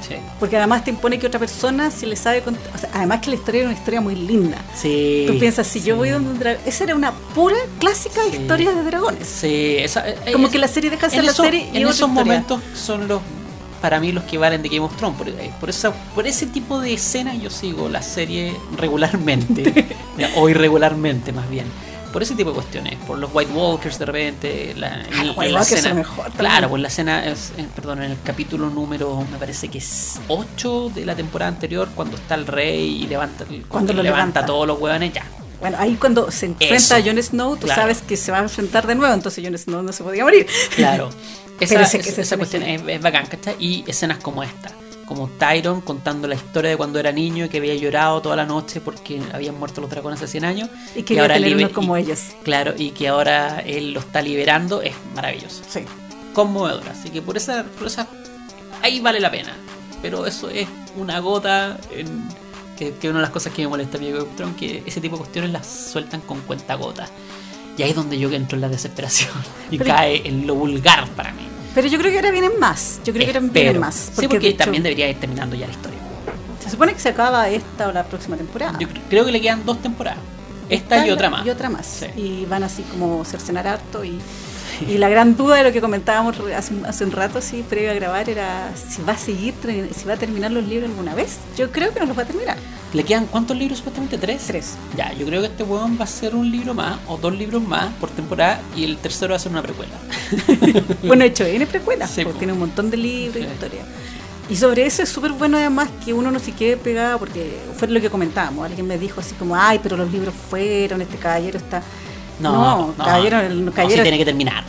Speaker 1: Sí.
Speaker 2: Porque además te impone que otra persona, si le sabe o sea, además que la historia era una historia muy linda.
Speaker 1: Sí,
Speaker 2: Tú piensas, si yo
Speaker 1: sí.
Speaker 2: voy donde un dragón. Esa era una pura clásica historia de dragones.
Speaker 1: Sí, esa- eh,
Speaker 2: Como
Speaker 1: es-
Speaker 2: que la serie deja de ser la serie y
Speaker 1: en
Speaker 2: otra
Speaker 1: esos
Speaker 2: historia.
Speaker 1: momentos son los para mí los que valen de Game of Thrones por, eh, por esa por ese tipo de escenas yo sigo la serie regularmente o irregularmente más bien por ese tipo de cuestiones por los White Walkers de repente la,
Speaker 2: Ah, los White
Speaker 1: la
Speaker 2: Walkers
Speaker 1: escena-
Speaker 2: mejor
Speaker 1: claro pues la escena es, eh, perdón en el capítulo número me parece que es 8 de la temporada anterior cuando está el rey y levanta
Speaker 2: Cuando lo
Speaker 1: levanta,
Speaker 2: levanta.
Speaker 1: todos los hueones ya
Speaker 2: Bueno, ahí cuando se enfrenta
Speaker 1: Eso.
Speaker 2: a Jon Snow, tú
Speaker 1: Claro.
Speaker 2: sabes que se va a enfrentar de nuevo, entonces Jon Snow no se podía morir.
Speaker 1: Claro. Esa,
Speaker 2: ese-
Speaker 1: esa-
Speaker 2: esa
Speaker 1: esa
Speaker 2: escena
Speaker 1: cuestión
Speaker 2: es
Speaker 1: es, bacán, ¿cachai? Y escenas como esta. Como Tyron contando la historia de cuando era niño y que había llorado toda la noche porque habían muerto los dragones hace 100 años.
Speaker 2: Y quería tener
Speaker 1: libe-
Speaker 2: uno como
Speaker 1: y-
Speaker 2: ellos.
Speaker 1: Claro, y que ahora él lo está liberando, es maravilloso.
Speaker 2: Sí.
Speaker 1: Conmovedor. Así que por esa, por esa. Ahí vale la pena. Pero eso es una gota en. Que, que una de las cosas que me molesta a mí de que ese tipo de cuestiones las sueltan con cuenta gota. Y ahí es donde yo entro en la desesperación. Y
Speaker 2: Pero-
Speaker 1: cae en lo vulgar para mí.
Speaker 2: Pero yo creo que ahora vienen más. Yo creo que ahora vienen más.
Speaker 1: sí, porque
Speaker 2: de hecho,
Speaker 1: también debería ir terminando ya la historia.
Speaker 2: Se supone que se acaba esta o la próxima temporada.
Speaker 1: Yo cre- creo que le quedan dos temporadas. Esta y otra más.
Speaker 2: Y otra más.
Speaker 1: Sí.
Speaker 2: Y van así como cercenar harto. Y, y la gran duda de lo que comentábamos hace, un- hace un rato, sí, previo a grabar, era si va a seguir, si va a terminar los libros alguna vez. Yo creo que no los va a terminar.
Speaker 1: ¿Le quedan cuántos libros supuestamente? ¿Tres?
Speaker 2: Tres.
Speaker 1: Ya, yo creo que este weón va a ser un libro más o dos libros más por temporada y el tercero va a ser una precuela.
Speaker 2: Bueno, de hecho, viene precuela,
Speaker 1: Sí,
Speaker 2: porque
Speaker 1: po.
Speaker 2: tiene un montón de libros y
Speaker 1: Sí.
Speaker 2: historia. Y sobre eso es súper bueno además que uno no se quede pegado, porque fue lo que comentábamos. Alguien me dijo así como, ay, pero los libros fueron, este caballero está...
Speaker 1: No, no,
Speaker 2: caballero, el
Speaker 1: no, sí
Speaker 2: caballero
Speaker 1: tiene que terminar.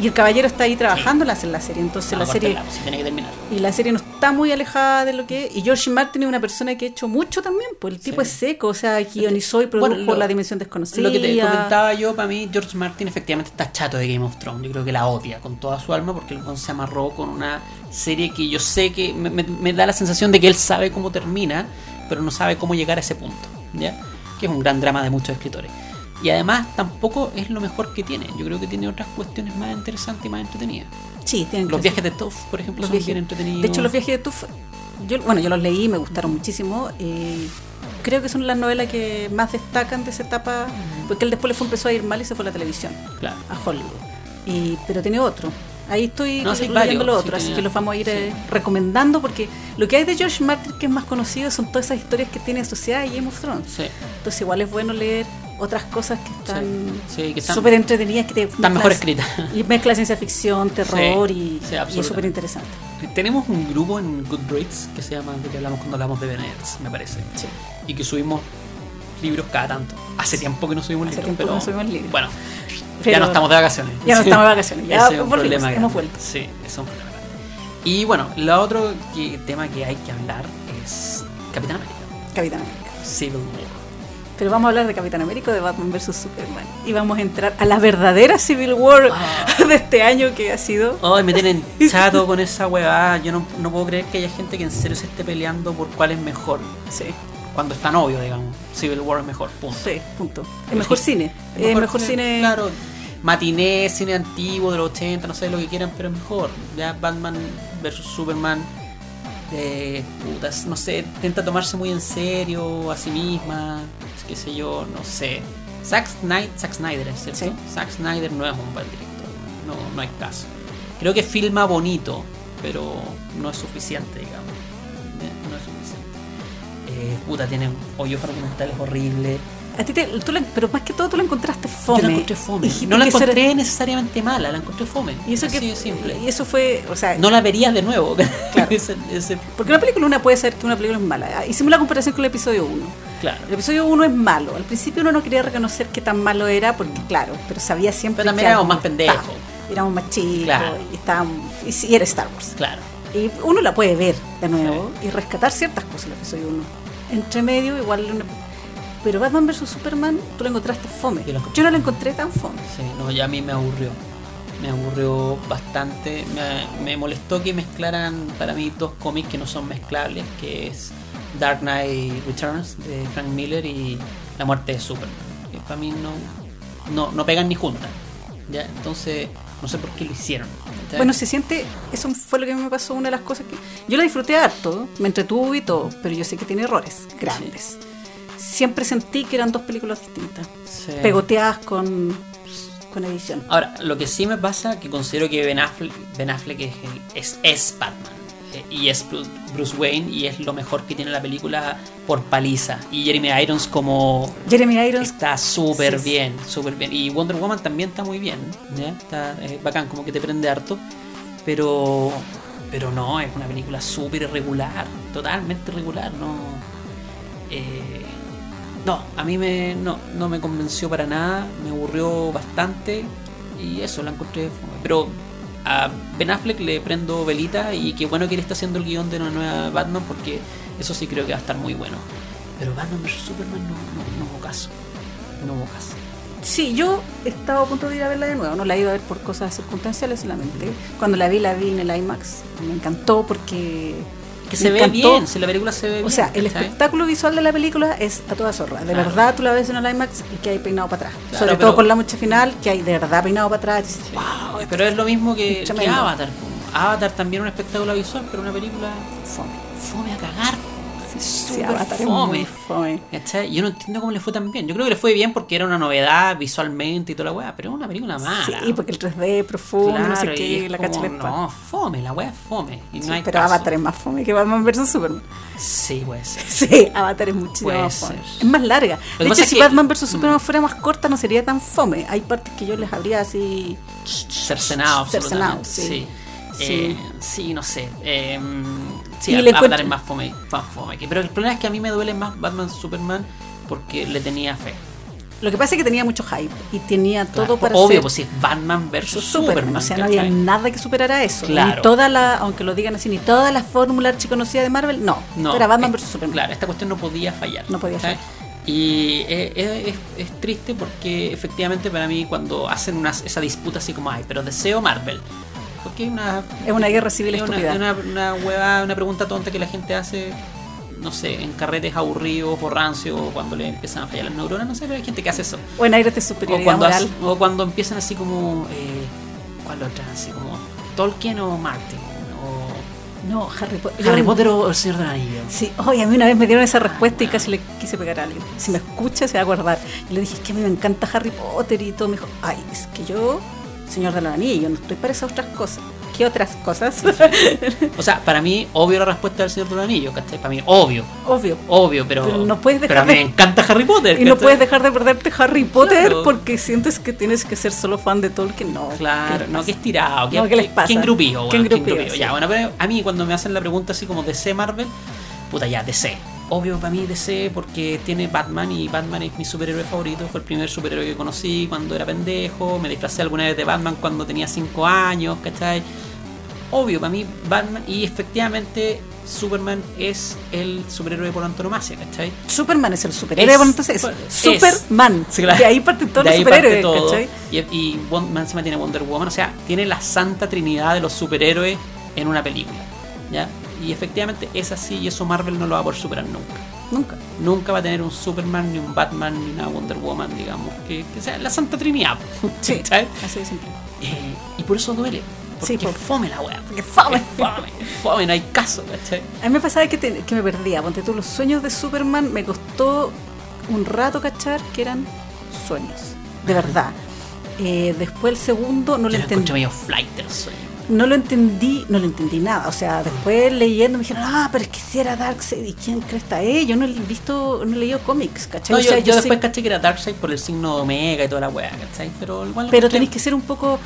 Speaker 2: y, el caballero está ahí trabajando en la serie, entonces
Speaker 1: No,
Speaker 2: la serie...
Speaker 1: sí tiene que terminar.
Speaker 2: Y la serie no está muy alejada de lo que es. Y George Martin es una persona que ha hecho mucho también, pues el tipo
Speaker 1: Sí.
Speaker 2: es seco, o sea, guionizó y produjo
Speaker 1: Bueno, lo-
Speaker 2: La Dimensión Desconocida.
Speaker 1: Lo que te comentaba yo, para mí, George Martin efectivamente está chato de Game of Thrones. Yo creo que la odia con toda su alma porque el se amarró con una serie que yo sé que me, me- me da la sensación de que él sabe cómo termina, pero no sabe cómo llegar a ese punto. ¿Ya? Que es un gran drama de muchos escritores. Y además tampoco es lo mejor que tiene. Yo creo que tiene otras cuestiones más interesantes y más entretenidas.
Speaker 2: Sí, tienen
Speaker 1: Los viajes de Toff, por ejemplo,
Speaker 2: los
Speaker 1: son
Speaker 2: viajes-
Speaker 1: bien entretenidos.
Speaker 2: De hecho, los viajes de Tuff, yo, bueno, yo los leí, me gustaron muchísimo. eh, creo que son las novelas que más destacan de esa etapa, porque él después le fue, empezó a ir mal y se fue a la televisión,
Speaker 1: Claro.
Speaker 2: a Hollywood. Y, pero tiene otro. Ahí estoy
Speaker 1: No,
Speaker 2: leyendo
Speaker 1: varios,
Speaker 2: lo
Speaker 1: sí,
Speaker 2: otro, así que los vamos a ir
Speaker 1: sí.
Speaker 2: eh, recomendando, porque lo que hay de George Martin que es más conocido son todas esas historias que tiene asociadas a Game of Thrones.
Speaker 1: Sí.
Speaker 2: Entonces igual es bueno leer otras cosas que están
Speaker 1: Sí, sí,
Speaker 2: súper entretenidas, que te
Speaker 1: Están mejor
Speaker 2: mezclas-
Speaker 1: escritas.
Speaker 2: Y mezcla ciencia ficción, terror
Speaker 1: Sí,
Speaker 2: y,
Speaker 1: sí,
Speaker 2: y es súper interesante.
Speaker 1: Tenemos un grupo en Goodreads que se llama, de que hablamos cuando hablamos de Benedicts, me parece.
Speaker 2: Sí.
Speaker 1: Y que subimos libros cada tanto. Hace tiempo que no subimos
Speaker 2: Hace
Speaker 1: libros, pero
Speaker 2: no subimos libros.
Speaker 1: bueno,
Speaker 2: Pero-
Speaker 1: ya no estamos de vacaciones.
Speaker 2: Ya no estamos de vacaciones, ya
Speaker 1: es un
Speaker 2: volvimos,
Speaker 1: problema
Speaker 2: hemos vuelto.
Speaker 1: Sí, es un problema. Y bueno, lo otro que- tema que hay que hablar es Capitán América,
Speaker 2: Capitán América.
Speaker 1: Civil War.
Speaker 2: Pero vamos a hablar de Capitán América de Batman vs Superman. Y vamos a entrar a la verdadera Civil War
Speaker 1: Ah.
Speaker 2: de este año que ha sido.
Speaker 1: Ay, me tienen chato con esa weá. Yo no, no puedo creer que haya gente que en serio se esté peleando por cuál es mejor.
Speaker 2: Sí,
Speaker 1: Cuando es tan obvio, digamos. Civil War es mejor, punto.
Speaker 2: sí, punto. El mejor cine. El mejor, cine.
Speaker 1: Claro, matiné, cine antiguo de los 80, no sé lo que quieran, pero es mejor. Ya Batman vs Superman, eh, putas, no sé, intenta tomarse muy en serio a sí misma, qué sé yo, no sé. Zack Snyder, Zack Snyder, ¿es ¿cierto?
Speaker 2: Sí.
Speaker 1: Zack Snyder no es un buen director, no, no hay caso. Creo que filma bonito, pero no es suficiente, digamos. Eh, No es suficiente. Eh, puta, tiene hoyos argumentales horribles.
Speaker 2: A ti te, tú la- pero más que todo tú la encontraste fome.
Speaker 1: Yo la encontré fome. No la encontré necesariamente mala, la encontré fome.
Speaker 2: Y eso
Speaker 1: Así
Speaker 2: que
Speaker 1: de simple.
Speaker 2: Y eso fue, o sea,
Speaker 1: No la verías de nuevo.
Speaker 2: Claro.
Speaker 1: Ese- ese-
Speaker 2: porque una película una puede ser que una película es mala. Ah, Hicimos la comparación con el episodio 1.
Speaker 1: claro.
Speaker 2: El episodio 1 es malo. Al principio uno no quería reconocer qué tan malo era, porque claro, pero sabía siempre
Speaker 1: Pero también
Speaker 2: que
Speaker 1: éramos más pendejos.
Speaker 2: Éramos más chicos
Speaker 1: Claro.
Speaker 2: y estábamos. Y sí, era Star Wars.
Speaker 1: Claro.
Speaker 2: Y uno la puede ver de nuevo y rescatar ciertas cosas del episodio 1. Entre medio, igual. una- Pero Batman vs Superman, tú la encontraste fome.
Speaker 1: Yo la encontré
Speaker 2: Yo no la encontré tan fome.
Speaker 1: Sí, no, ya a mí me aburrió. Me aburrió bastante. Me, me molestó que mezclaran para mí dos cómics que no son mezclables, que es Dark Knight Returns de Frank Miller y La muerte de Superman. Que para mí no, no, no pegan ni juntan. ¿ya? Entonces, no sé por qué lo hicieron.
Speaker 2: Bueno, se siente, eso fue lo que me pasó, una de las cosas que... Yo la disfruté harto, me entretuvo y todo, pero yo sé que tiene errores grandes. Siempre sentí que eran dos películas distintas,
Speaker 1: Sí.
Speaker 2: pegoteadas con, con edición.
Speaker 1: Ahora, lo que sí me pasa que considero que Ben Affleck, Ben Affleck es, es, es Batman eh, y es Bru- Bruce Wayne y es lo mejor que tiene la película por paliza. Y Jeremy Irons como
Speaker 2: Jeremy Irons,
Speaker 1: está súper
Speaker 2: sí.
Speaker 1: bien, súper bien. Y Wonder Woman también está muy bien, ¿ya? Está eh, bacán, como que te prende harto. Pero, pero no, es una película súper irregular, totalmente irregular, no. eh, no, a mí me, no, no me convenció para nada, me aburrió bastante y eso, la encontré. Pero a Ben Affleck le prendo velita y qué bueno que él está haciendo el guion de una nueva Batman porque eso sí creo que va a estar muy bueno. Pero Batman vs Superman no, no, no hubo caso. No hubo caso.
Speaker 2: sí, yo estaba a punto de ir a verla de nuevo, no la iba a ver por cosas circunstanciales solamente. Cuando la vi, la vi en el IMAX, me encantó porque...
Speaker 1: Que se ve bien, si la película se ve bien.
Speaker 2: O sea, el
Speaker 1: ¿cachai?
Speaker 2: espectáculo visual de la película es a toda zorra. De
Speaker 1: Claro.
Speaker 2: verdad, tú la ves en el IMAX y que hay peinado para atrás.
Speaker 1: Claro,
Speaker 2: Sobre todo con la mucha final, que hay de verdad peinado para atrás. y dices,
Speaker 1: Sí.
Speaker 2: "Wow, esto
Speaker 1: Pero es lo mismo que, que. Avatar. Avatar también un espectáculo visual, pero una película
Speaker 2: fome".
Speaker 1: fome a cagar.
Speaker 2: Sí, Avatar
Speaker 1: fome.
Speaker 2: fome.
Speaker 1: ¿Cachai? Yo no entiendo cómo le fue tan bien. Yo creo que le fue bien porque era una novedad visualmente y toda la weá, pero es una película mala.
Speaker 2: Sí, porque el 3D es profundo, no sé qué, la cacha.
Speaker 1: No, fome, la weá es fome. Y no
Speaker 2: Sí,
Speaker 1: hay
Speaker 2: pero
Speaker 1: caso.
Speaker 2: Avatar es más fome que Batman vs Superman.
Speaker 1: Sí, puede ser.
Speaker 2: Sí, Avatar es muchísimo más fome. Es más larga.
Speaker 1: que
Speaker 2: De hecho, si Batman vs
Speaker 1: Mm.
Speaker 2: Superman fuera más corta, no sería tan fome. Hay partes que yo les habría así.
Speaker 1: Cercenado,
Speaker 2: Cercenado, sí.
Speaker 1: Sí.
Speaker 2: Sí.
Speaker 1: Eh, sí, no sé. Eh, sí,
Speaker 2: Y
Speaker 1: Avatar
Speaker 2: le encuentro-
Speaker 1: es más fome, más fome Pero el problema es que a mí me duele más Batman Superman porque le tenía fe.
Speaker 2: Lo que pasa es que tenía mucho hype y tenía todo
Speaker 1: Claro,
Speaker 2: para
Speaker 1: Obvio,
Speaker 2: ser
Speaker 1: pues si es Batman versus
Speaker 2: Superman.
Speaker 1: Superman.
Speaker 2: o sea, no había nada que superara eso.
Speaker 1: Claro.
Speaker 2: Ni toda la, aunque lo digan así, ni toda la fórmula archiconocida de Marvel, no.
Speaker 1: No,
Speaker 2: era Batman
Speaker 1: es-
Speaker 2: vs Superman.
Speaker 1: Claro, esta cuestión no podía fallar.
Speaker 2: No podía
Speaker 1: ¿cachai? Y es, es- es- triste porque efectivamente para mí cuando hacen una, esa disputa así como, ay, pero deseo Marvel. Porque una...
Speaker 2: Es una guerra civil
Speaker 1: es una,
Speaker 2: estúpida.
Speaker 1: una, una hueva- una pregunta tonta que la gente hace, no sé, en carretes aburridos o rancios o cuando le empiezan a fallar las neuronas, no sé, pero hay gente que hace eso.
Speaker 2: O en aires de
Speaker 1: O
Speaker 2: superioridad
Speaker 1: cuando,
Speaker 2: moral.
Speaker 1: hace- o cuando empiezan así como, eh, ¿cuál otra? Así como Tolkien o Martin. O
Speaker 2: No, Harry Potter.
Speaker 1: Harry Potter o El Señor del Anillo.
Speaker 2: Sí, oye, a mí una vez me dieron esa respuesta y casi le quise pegar a alguien. Si me escucha, se va a acordar. Y le dije, es que a mí me encanta Harry Potter y todo. Me dijo, ay, es que yo, señor de la anillo, no estoy para esas otras cosas. ¿Qué otras cosas?
Speaker 1: O sea, para mí, obvio la respuesta del Señor del Anillo, ¿cachai? Para mí, obvio,
Speaker 2: Obvio.
Speaker 1: obvio, pero.
Speaker 2: Pero no puedes
Speaker 1: pero
Speaker 2: dejar de-
Speaker 1: me encanta Harry Potter.
Speaker 2: Y no puedes dejar de perderte Harry Potter
Speaker 1: Claro.
Speaker 2: porque sientes que tienes que ser solo fan de Tolkien. No.
Speaker 1: Claro,
Speaker 2: ¿qué
Speaker 1: no, que estirado, que,
Speaker 2: No, ¿qué les pasa?
Speaker 1: que engrupío,
Speaker 2: ¿Qué
Speaker 1: weón, que
Speaker 2: engrupío,
Speaker 1: engrupío.
Speaker 2: sí.
Speaker 1: Ya, bueno, pero a mí cuando me hacen la pregunta así como DC Marvel, puta ya, DC. Obvio para mí DC porque tiene Batman y Batman es mi superhéroe favorito, fue el primer superhéroe que conocí cuando era pendejo, me disfracé alguna vez de Batman cuando tenía 5 años, ¿cachai? Obvio para mí Batman y efectivamente Superman es el superhéroe por antonomasia, ¿cachai?
Speaker 2: Superman es el superhéroe,
Speaker 1: Es-
Speaker 2: es
Speaker 1: es-
Speaker 2: Superman.
Speaker 1: Sí, claro.
Speaker 2: De ahí parten todos los superhéroes,
Speaker 1: todo.
Speaker 2: ¿cachai?
Speaker 1: Y, y encima tiene Wonder Woman, o sea, tiene la santa trinidad de los superhéroes en una película. ¿Ya? Y efectivamente es así y eso Marvel no lo va a poder superar nunca.
Speaker 2: Nunca.
Speaker 1: Nunca va a tener un Superman, ni un Batman, ni una Wonder Woman, digamos, que, que sea la santa trinidad.
Speaker 2: Sí,
Speaker 1: ¿cachai?
Speaker 2: así de simple.
Speaker 1: Eh, y por eso duele. Porque
Speaker 2: Sí, por-
Speaker 1: fome la weá.
Speaker 2: Porque fome.
Speaker 1: Es fome, es fome, no hay caso, ¿cachai?
Speaker 2: A mí me pasaba que, te- que me perdía. Ponte tú, los sueños de Superman me costó un rato cachar que eran sueños. De verdad. Eh, después el segundo no
Speaker 1: Yo encuentro
Speaker 2: entendí.
Speaker 1: medio flight el sueño.
Speaker 2: No lo entendí, no lo entendí nada. O sea, después leyendo me dijeron, ah, pero es que si era Darkseid, ¿y quién crees está él? Yo no he visto, no he leído cómics, ¿cachai?
Speaker 1: No,
Speaker 2: O
Speaker 1: yo,
Speaker 2: sea,
Speaker 1: yo
Speaker 2: sé-
Speaker 1: después caché que era Darkseid por el signo Omega y toda la weá, ¿cachai? Pero igual
Speaker 2: Pero tenéis que ser un poco.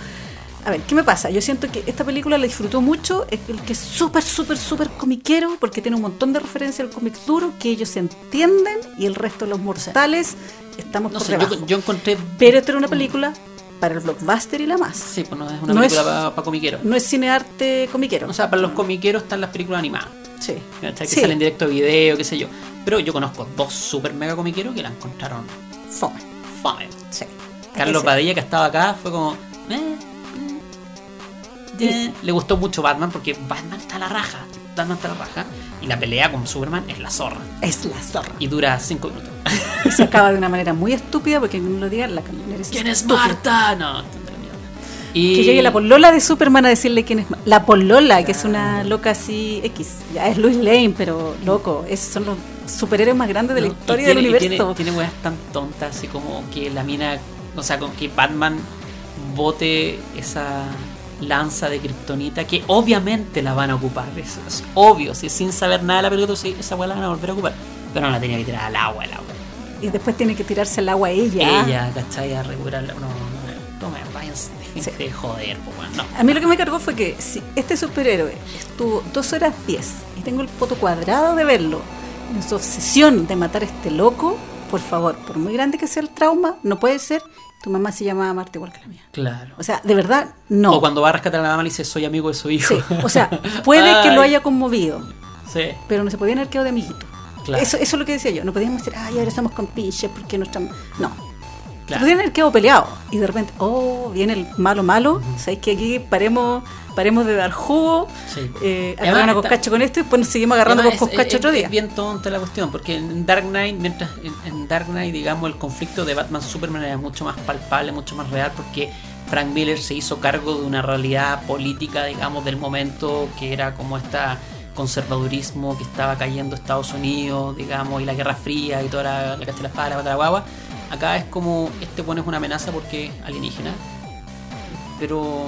Speaker 2: A ver, ¿qué me pasa? Yo siento que esta película la disfrutó mucho, es el que es súper, súper, súper comiquero, porque tiene un montón de referencias al cómic duro que ellos entienden y el resto de los mortales estamos
Speaker 1: No
Speaker 2: por
Speaker 1: sé,
Speaker 2: debajo.
Speaker 1: yo, yo encontré.
Speaker 2: Pero esta era una película para el blockbuster y la más.
Speaker 1: Sí, pues no es una
Speaker 2: No
Speaker 1: película para comiqueros.
Speaker 2: No es cinearte comiquero.
Speaker 1: O sea, para los comiqueros están las películas animadas.
Speaker 2: sí.
Speaker 1: Que
Speaker 2: Sí.
Speaker 1: salen directo a video, qué sé yo. Pero yo conozco dos super mega comiqueros que la encontraron
Speaker 2: Fome.
Speaker 1: fome.
Speaker 2: Sí.
Speaker 1: Carlos
Speaker 2: Ese-
Speaker 1: Padilla, que estaba acá, fue como. eh, eh, eh. Le gustó mucho Batman porque Batman está a la raja. Batman a la raja. Y la pelea con Superman es la zorra.
Speaker 2: Es la zorra.
Speaker 1: Y dura cinco minutos.
Speaker 2: Y se acaba de una manera muy estúpida porque no lo digan, la camionera es
Speaker 1: ¿Quién es. Marta? No. Y...
Speaker 2: Que llegue la polola de Superman a decirle quién es. La polola, que es una loca así X. Ya es Luis Lane, pero loco. Es, son los superhéroes más grandes de la
Speaker 1: No,
Speaker 2: historia
Speaker 1: tiene-
Speaker 2: del universo.
Speaker 1: Tiene, tiene weas tan tontas, así como que la mina, o sea, con que Batman bote esa lanza de kriptonita, que obviamente la van a ocupar, es, es obvio, si sin saber nada de la película, sí, esa wea la van a volver a ocupar, pero no la tenía que tirar al agua, el agua.
Speaker 2: Y después tiene que tirarse al agua ella.
Speaker 1: Ella, ¿cachai? A regular, no, no, no, toma, váyanse,
Speaker 2: Sí.
Speaker 1: de joder, pues bueno, no.
Speaker 2: A mí lo que me cargó fue que si este superhéroe estuvo 2 horas 10 y tengo el poto cuadrado de verlo en su obsesión de matar a este loco, por favor, por muy grande que sea el trauma, no puede ser. Tu mamá se llama Marta igual que la mía.
Speaker 1: Claro.
Speaker 2: O sea, de verdad, no.
Speaker 1: O cuando va a rescatar a la mamá le dice, soy amigo de su hijo.
Speaker 2: Sí, o sea, puede que lo
Speaker 1: Ay,
Speaker 2: haya conmovido,
Speaker 1: Sí,
Speaker 2: pero no se podían haber quedado de amiguito.
Speaker 1: Claro.
Speaker 2: Eso, eso es lo que decía yo. No podíamos decir, ay, ahora estamos con pinches porque nuestra. No.
Speaker 1: Claro.
Speaker 2: podían haber quedado peleados. Y de repente, oh, viene el malo malo. ¿Sabéis que aquí paremos, paremos de dar jugo?
Speaker 1: Sí.
Speaker 2: Eh, agarrar coscacho con esto y después nos seguimos agarrando con
Speaker 1: es-
Speaker 2: coscacho
Speaker 1: es-
Speaker 2: otro
Speaker 1: es
Speaker 2: día.
Speaker 1: bien tonta la cuestión, porque en Dark Knight, mientras en, en Dark Knight, digamos, el conflicto de Batman Superman era mucho más palpable, mucho más real, porque Frank Miller se hizo cargo de una realidad política, digamos, del momento que era como esta conservadurismo que estaba cayendo Estados Unidos, digamos, y la Guerra Fría y toda la, la espada, la guagua. Acá es como, este bueno es una amenaza porque alienígena, pero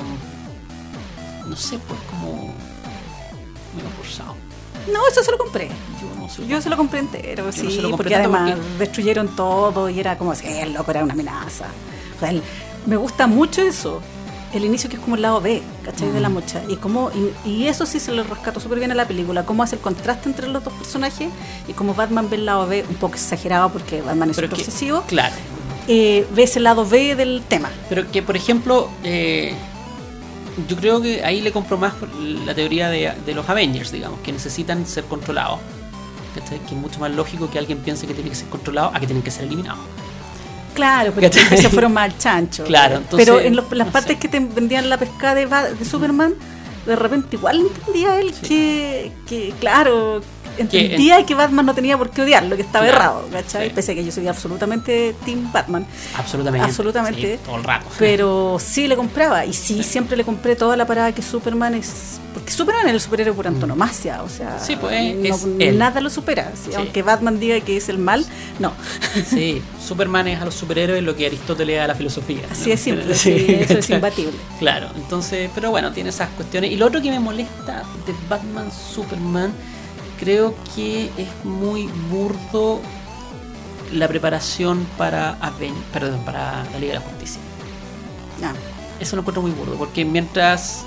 Speaker 1: no sé, pues como medio forzado.
Speaker 2: No, eso se lo compré.
Speaker 1: Yo no sé.
Speaker 2: Yo se lo compré entero,
Speaker 1: Yo
Speaker 2: sí,
Speaker 1: no compré
Speaker 2: porque además
Speaker 1: porque-
Speaker 2: destruyeron todo y era como si el loco era una amenaza. O sea, el- me gusta mucho eso. El inicio que es como el lado B, ¿cachai?
Speaker 1: Mm.
Speaker 2: De la mocha. Y, cómo, y, y eso sí se lo rescató súper bien a la película. Cómo hace el contraste entre los dos personajes y cómo Batman ve el lado B, un poco exagerado porque Batman es súper obsesivo.
Speaker 1: Claro.
Speaker 2: eh, ve ese lado B del tema.
Speaker 1: Pero que, por ejemplo, eh, yo creo que ahí le compro más la teoría de, de los Avengers, digamos, que necesitan ser controlados. ¿cachai? Que es mucho más lógico que alguien piense que tiene que ser controlado a que tienen que ser eliminados.
Speaker 2: Claro, pero que se fueron más al chancho.
Speaker 1: Claro, entonces,
Speaker 2: pero en los- las
Speaker 1: no
Speaker 2: partes
Speaker 1: sé.
Speaker 2: que te vendían la pescada de, Superman, de repente igual entendía él
Speaker 1: Sí.
Speaker 2: que, que, claro, entendía que, Batman no tenía por qué odiarlo, que estaba
Speaker 1: Claro,
Speaker 2: errado, ¿cachai?
Speaker 1: sí.
Speaker 2: Pese a que yo soy absolutamente Team Batman.
Speaker 1: Absolutamente.
Speaker 2: Absolutamente.
Speaker 1: sí, todo el rato.
Speaker 2: Pero sí le compraba, y sí, siempre le compré toda la parada que Superman es. Porque Superman es el superhéroe por antonomasia, o sea,
Speaker 1: Sí, pues,
Speaker 2: no-
Speaker 1: es él.
Speaker 2: nada lo supera. Aunque Batman diga que es el mal, no.
Speaker 1: Sí, Superman es a los superhéroes lo que Aristóteles es a la filosofía.
Speaker 2: Así es simple,
Speaker 1: Sí,
Speaker 2: eso es imbatible.
Speaker 1: Claro, entonces, pero bueno, tiene esas cuestiones. Y lo otro que me molesta de Batman Superman, creo que es muy burdo la preparación para Aven perdón, para la Liga de la Justicia.
Speaker 2: Ah.
Speaker 1: Eso lo encuentro muy burdo, porque mientras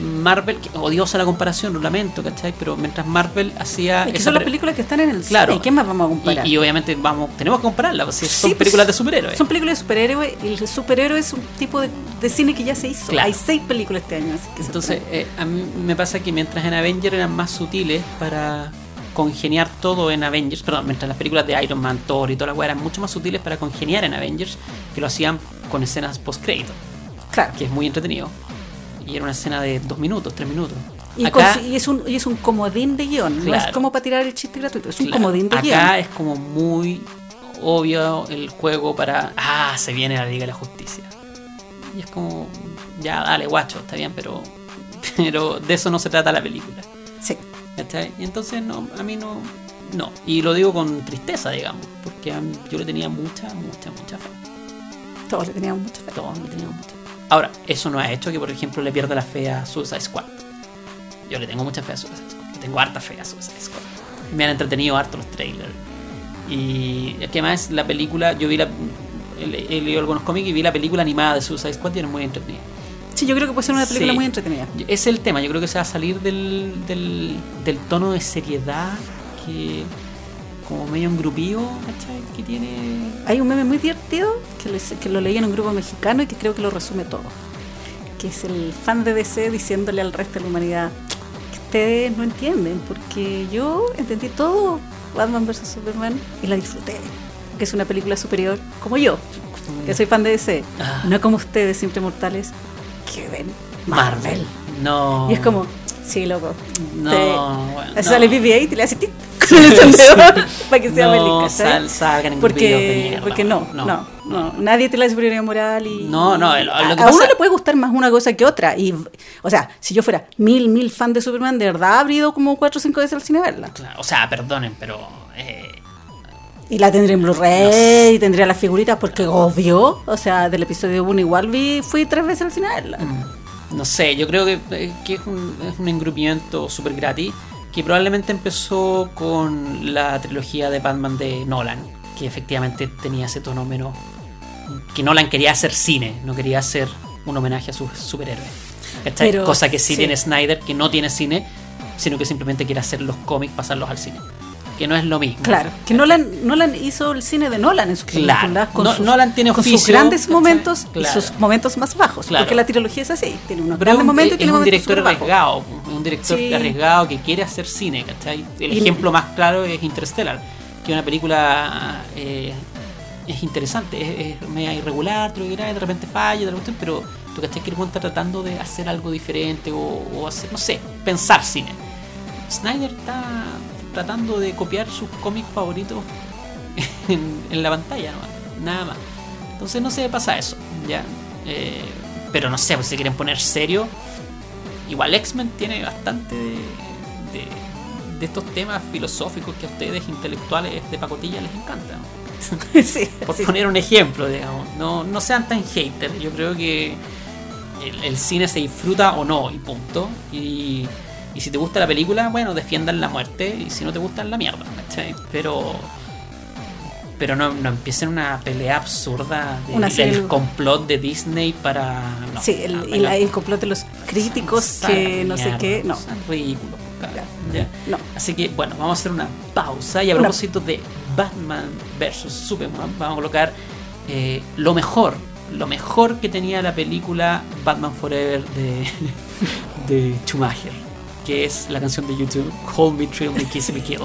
Speaker 1: Marvel, que odiosa la comparación, lo lamento, ¿cachai? Pero mientras Marvel hacía.
Speaker 2: Es que son las películas que están en el
Speaker 1: Claro.
Speaker 2: cine. ¿Qué más vamos a comparar?
Speaker 1: Y, y obviamente vamos, tenemos que compararla, pues,
Speaker 2: Sí,
Speaker 1: son
Speaker 2: pues,
Speaker 1: películas de superhéroes.
Speaker 2: Son películas de superhéroes y el superhéroe es un tipo de, de cine que ya se hizo.
Speaker 1: Claro.
Speaker 2: Hay seis películas este año. Así que se
Speaker 1: Entonces, eh, a mí me pasa que mientras en Avengers eran más sutiles para congeniar todo en Avengers, perdón, mientras las películas de Iron Man, Thor y toda la weá eran mucho más sutiles para congeniar en Avengers, que lo hacían con escenas post-crédito,
Speaker 2: claro.
Speaker 1: que es muy entretenido. Y era una escena de dos minutos, tres minutos.
Speaker 2: Y,
Speaker 1: Acá,
Speaker 2: con- y es un, y es un comodín de guion. No es como para tirar el chiste gratuito. Es un
Speaker 1: claro,
Speaker 2: comodín de
Speaker 1: acá
Speaker 2: guion.
Speaker 1: es como muy obvio el juego para, ah, se viene la Liga de la Justicia. Y es como, ya, dale, guacho, está bien, pero, pero de eso no se trata la película.
Speaker 2: Sí.
Speaker 1: ¿Cachai? Y entonces no, a mí no, no. Y lo digo con tristeza, digamos, porque yo le tenía mucha, mucha, mucha fe.
Speaker 2: Todos le teníamos mucha fe.
Speaker 1: Todos le teníamos mucha fe. Ahora, eso no ha hecho que, por ejemplo, le pierda la fe a Suicide Squad. Yo le tengo mucha fe a Suicide Squad. Le tengo harta fe a Suicide Squad. Me han entretenido harto los trailers. Y es que más la película, yo vi la. He, leído algunos cómics y vi la película animada de Suicide Squad y era muy entretenida.
Speaker 2: Sí, yo creo que puede ser una película
Speaker 1: Sí.
Speaker 2: muy entretenida.
Speaker 1: Es el tema, yo creo que se va a salir del, del, del tono de seriedad que como medio engrupío, ¿cachai? Que tiene...
Speaker 2: Hay un meme muy divertido que lo, hice- que lo leí en un grupo mexicano y que creo que lo resume todo. Que es el fan de DC diciéndole al resto de la humanidad que ustedes no entienden, porque yo entendí todo Batman vs. Superman y la disfruté. Que es una película superior como yo, que soy fan de DC.
Speaker 1: Ah.
Speaker 2: No como ustedes, siempre mortales, que ven Marvel.
Speaker 1: No.
Speaker 2: Y es como, sí, loco.
Speaker 1: No,
Speaker 2: Te-
Speaker 1: bueno,
Speaker 2: Así
Speaker 1: no.
Speaker 2: sale BB-8 y le hace tit con el encendedor para que sea
Speaker 1: No,
Speaker 2: ¿cachai?
Speaker 1: sal- salgan engrupidos de
Speaker 2: porque,
Speaker 1: mierda,
Speaker 2: porque no,
Speaker 1: no.
Speaker 2: no, no, Nadie te la superioridad moral y.
Speaker 1: No, no, lo- lo
Speaker 2: a,
Speaker 1: que
Speaker 2: a
Speaker 1: pasa-
Speaker 2: uno le puede gustar más una cosa que otra. Y, o sea, si yo fuera mil, mil fan de Superman, de verdad habría ido como cuatro o cinco veces al cine a verla.
Speaker 1: Claro, o sea, perdonen, pero... eh,
Speaker 2: Y la tendría en Blu-ray, y tendría las figuritas, porque obvio, o sea, del episodio 1 igual vi, fui tres veces al cine a verla.
Speaker 1: Mm, no sé, yo creo que, eh, que es, un, es un engrupimiento súper gratis que probablemente empezó con la trilogía de Batman de Nolan, que efectivamente tenía ese tono menos... que Nolan quería hacer cine, no quería hacer un homenaje a sus superhéroes.
Speaker 2: Pero,
Speaker 1: Cosa que sí,
Speaker 2: sí.
Speaker 1: tiene Snyder, que no tiene cine, sino que simplemente quiere hacer los cómics, pasarlos al cine. Que no es lo mismo.
Speaker 2: Claro, que Nolan, Nolan hizo el cine de Nolan en sus
Speaker 1: Claro.
Speaker 2: películas con,
Speaker 1: No-
Speaker 2: sus,
Speaker 1: Nolan tiene
Speaker 2: con sus grandes momentos
Speaker 1: Claro.
Speaker 2: y sus momentos más bajos,
Speaker 1: Claro.
Speaker 2: porque la trilogía es así, tiene unos
Speaker 1: Pero
Speaker 2: grandes
Speaker 1: un,
Speaker 2: momentos y tiene
Speaker 1: un
Speaker 2: momentos
Speaker 1: director
Speaker 2: bajos.
Speaker 1: arriesgado, un director
Speaker 2: Sí.
Speaker 1: arriesgado que quiere hacer cine, ¿cachai? El
Speaker 2: Y-
Speaker 1: ejemplo más claro es Interstellar, que es una película eh, es interesante, es, es media irregular, te lo dirás, de repente falla, de repente, pero tú cachai que el está tratando de hacer algo diferente o, o hacer, no sé, pensar cine. Snyder está tratando de copiar sus cómics favoritos en, en la pantalla, ¿no? nada más. Entonces no sé, pasa eso, ya. Eh, pero no sé, pues si quieren poner serio, igual X-Men tiene bastante de, de- de estos temas filosóficos que a ustedes, intelectuales de pacotilla, les encantan.
Speaker 2: sí,
Speaker 1: Por
Speaker 2: sí.
Speaker 1: poner un ejemplo, digamos. No, no sean tan haters. Yo creo que el, el cine se disfruta o no, y punto. Y, y si te gusta la película, bueno, defiendan la muerte. Y si no te gusta, la mierda. ¿cachai? Pero. Pero no, no empiecen una pelea absurda de-
Speaker 2: Una
Speaker 1: del complot de Disney para. no,
Speaker 2: Sí, el,
Speaker 1: no,
Speaker 2: y la- el complot de los críticos que no sé qué, no.
Speaker 1: claro, ya.
Speaker 2: No.
Speaker 1: Así que bueno, vamos a hacer una pausa y a propósito de Batman vs Superman, vamos a colocar eh, lo mejor, lo mejor que tenía la película Batman Forever de, de Schumacher, que es la canción de YouTube Hold Me, Thrill Me, Kiss Me, Kill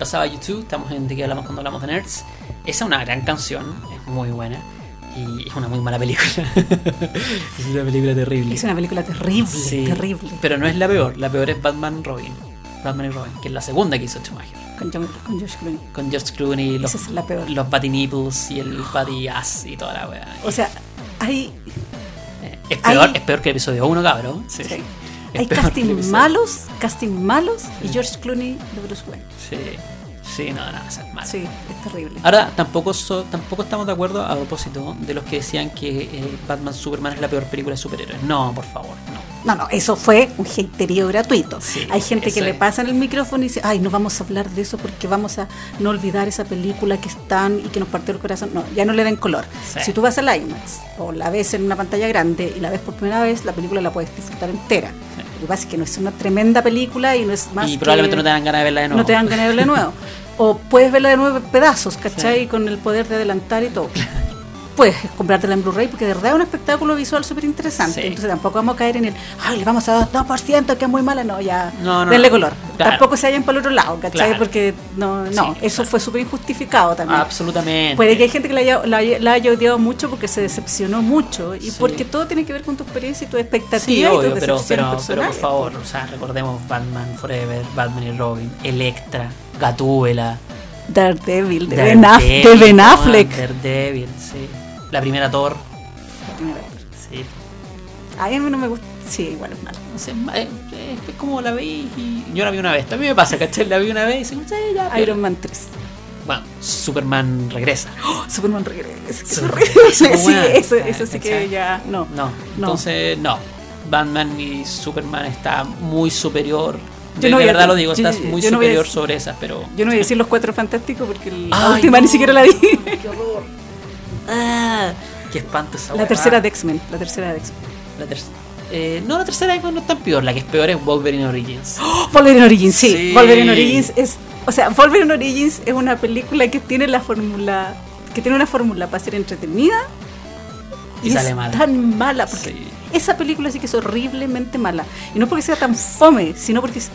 Speaker 1: pasaba YouTube, estamos en de que hablamos cuando hablamos de Nerds. Esa es una gran canción, es muy buena. Y es una muy mala película. es una película terrible.
Speaker 2: Es una película terrible,
Speaker 1: Sí,
Speaker 2: terrible.
Speaker 1: Pero no es la peor, la peor es Batman Robin. Batman y Robin, que es la segunda que hizo Schumacher.
Speaker 2: Con, John- con George Clooney.
Speaker 1: Con George Clooney, los,
Speaker 2: Esa es la peor.
Speaker 1: los Batty Nipples y el Batty Ass y toda la weá.
Speaker 2: O sea, hay,
Speaker 1: es, peor,
Speaker 2: hay-
Speaker 1: es peor que el episodio 1, cabrón. Sí.
Speaker 2: hay casting malos, casting malos y George Clooney de Bruce Wayne.
Speaker 1: Sí, sí, no, no, es mala.
Speaker 2: Sí, es terrible.
Speaker 1: Ahora, tampoco, so- tampoco estamos de acuerdo a propósito de los que decían que eh, Batman Superman es la peor película de superhéroes. No, por favor, no.
Speaker 2: No, no, eso fue un haterío gratuito.
Speaker 1: Sí,
Speaker 2: Hay gente que le
Speaker 1: es.
Speaker 2: pasan el micrófono y dice, ay, no vamos a hablar de eso porque vamos a no olvidar esa película que están y que nos partió el corazón. No, ya no le den color.
Speaker 1: Sí.
Speaker 2: Si tú vas al IMAX o la ves en una pantalla grande y la ves por primera vez, la película la puedes disfrutar entera.
Speaker 1: Sí.
Speaker 2: Lo que pasa es que no es una tremenda película y no es más
Speaker 1: y probablemente
Speaker 2: que-
Speaker 1: no te dan ganas de verla de nuevo.
Speaker 2: no te dan ganas de verla de nuevo. O puedes verla de nuevo en pedazos, ¿cachai? Con el poder de adelantar y todo. Puedes comprártela en Blu-ray porque de verdad es un espectáculo visual súper interesante.
Speaker 1: Sí.
Speaker 2: Entonces tampoco vamos a caer en el, ay, le vamos a dar 2%, que es muy mala. No, ya,
Speaker 1: No, no,
Speaker 2: denle color.
Speaker 1: Claro.
Speaker 2: Tampoco se vayan para el otro lado, ¿cachai?
Speaker 1: Claro.
Speaker 2: Porque no, no
Speaker 1: Sí,
Speaker 2: eso
Speaker 1: claro.
Speaker 2: fue súper injustificado también.
Speaker 1: Absolutamente.
Speaker 2: Puede que hay gente que la haya, la, haya- la haya odiado mucho porque se decepcionó mucho y
Speaker 1: Sí.
Speaker 2: porque todo tiene que ver con tu experiencia y tu expectativa
Speaker 1: Sí,
Speaker 2: y
Speaker 1: obvio,
Speaker 2: tus
Speaker 1: pero, pero, pero por favor, o sea, recordemos Batman Forever, Batman y Robin, Electra, Gatúbela,
Speaker 2: Daredevil, de
Speaker 1: Daredevil,
Speaker 2: de Ben Affleck.
Speaker 1: Daredevil, sí. La primera Thor,
Speaker 2: La primera vez.
Speaker 1: sí.
Speaker 2: Ay, a mí no me gusta. Sí, igual es malo.
Speaker 1: No sé, eh, es como la vi y yo la vi una vez. También me pasa, ¿cachai? La vi una vez y dicen, sí, ya, pero-
Speaker 2: Iron Man 3.
Speaker 1: Bueno, Superman regresa.
Speaker 2: Superman regresa. es
Speaker 1: Superman regresa,
Speaker 2: Sí, eso, eso sí que ya. No.
Speaker 1: No, entonces no. Batman y Superman está muy superior.
Speaker 2: Yo
Speaker 1: De,
Speaker 2: no a-
Speaker 1: verdad lo digo,
Speaker 2: yo-
Speaker 1: está muy
Speaker 2: no a
Speaker 1: superior
Speaker 2: decir-
Speaker 1: sobre esas, pero.
Speaker 2: Yo no voy a decir los cuatro fantásticos porque la
Speaker 1: Ay,
Speaker 2: última
Speaker 1: no.
Speaker 2: ni siquiera la vi.
Speaker 1: ¡Qué horror! ¡Ah! ¡Qué espanto esa
Speaker 2: La tercera de X-Men. La tercera de X-Men.
Speaker 1: La tercera. Eh, no, la tercera no es tan peor. La que es peor es Wolverine Origins.
Speaker 2: Wolverine Origins, sí.
Speaker 1: Sí.
Speaker 2: Wolverine Origins es. O sea, Wolverine Origins es una película que tiene la fórmula. Que tiene una fórmula para ser entretenida.
Speaker 1: Y
Speaker 2: es
Speaker 1: sale mala.
Speaker 2: tan mala. Porque
Speaker 1: Sí.
Speaker 2: esa película sí que es horriblemente mala. Y no porque sea tan fome, sino porque es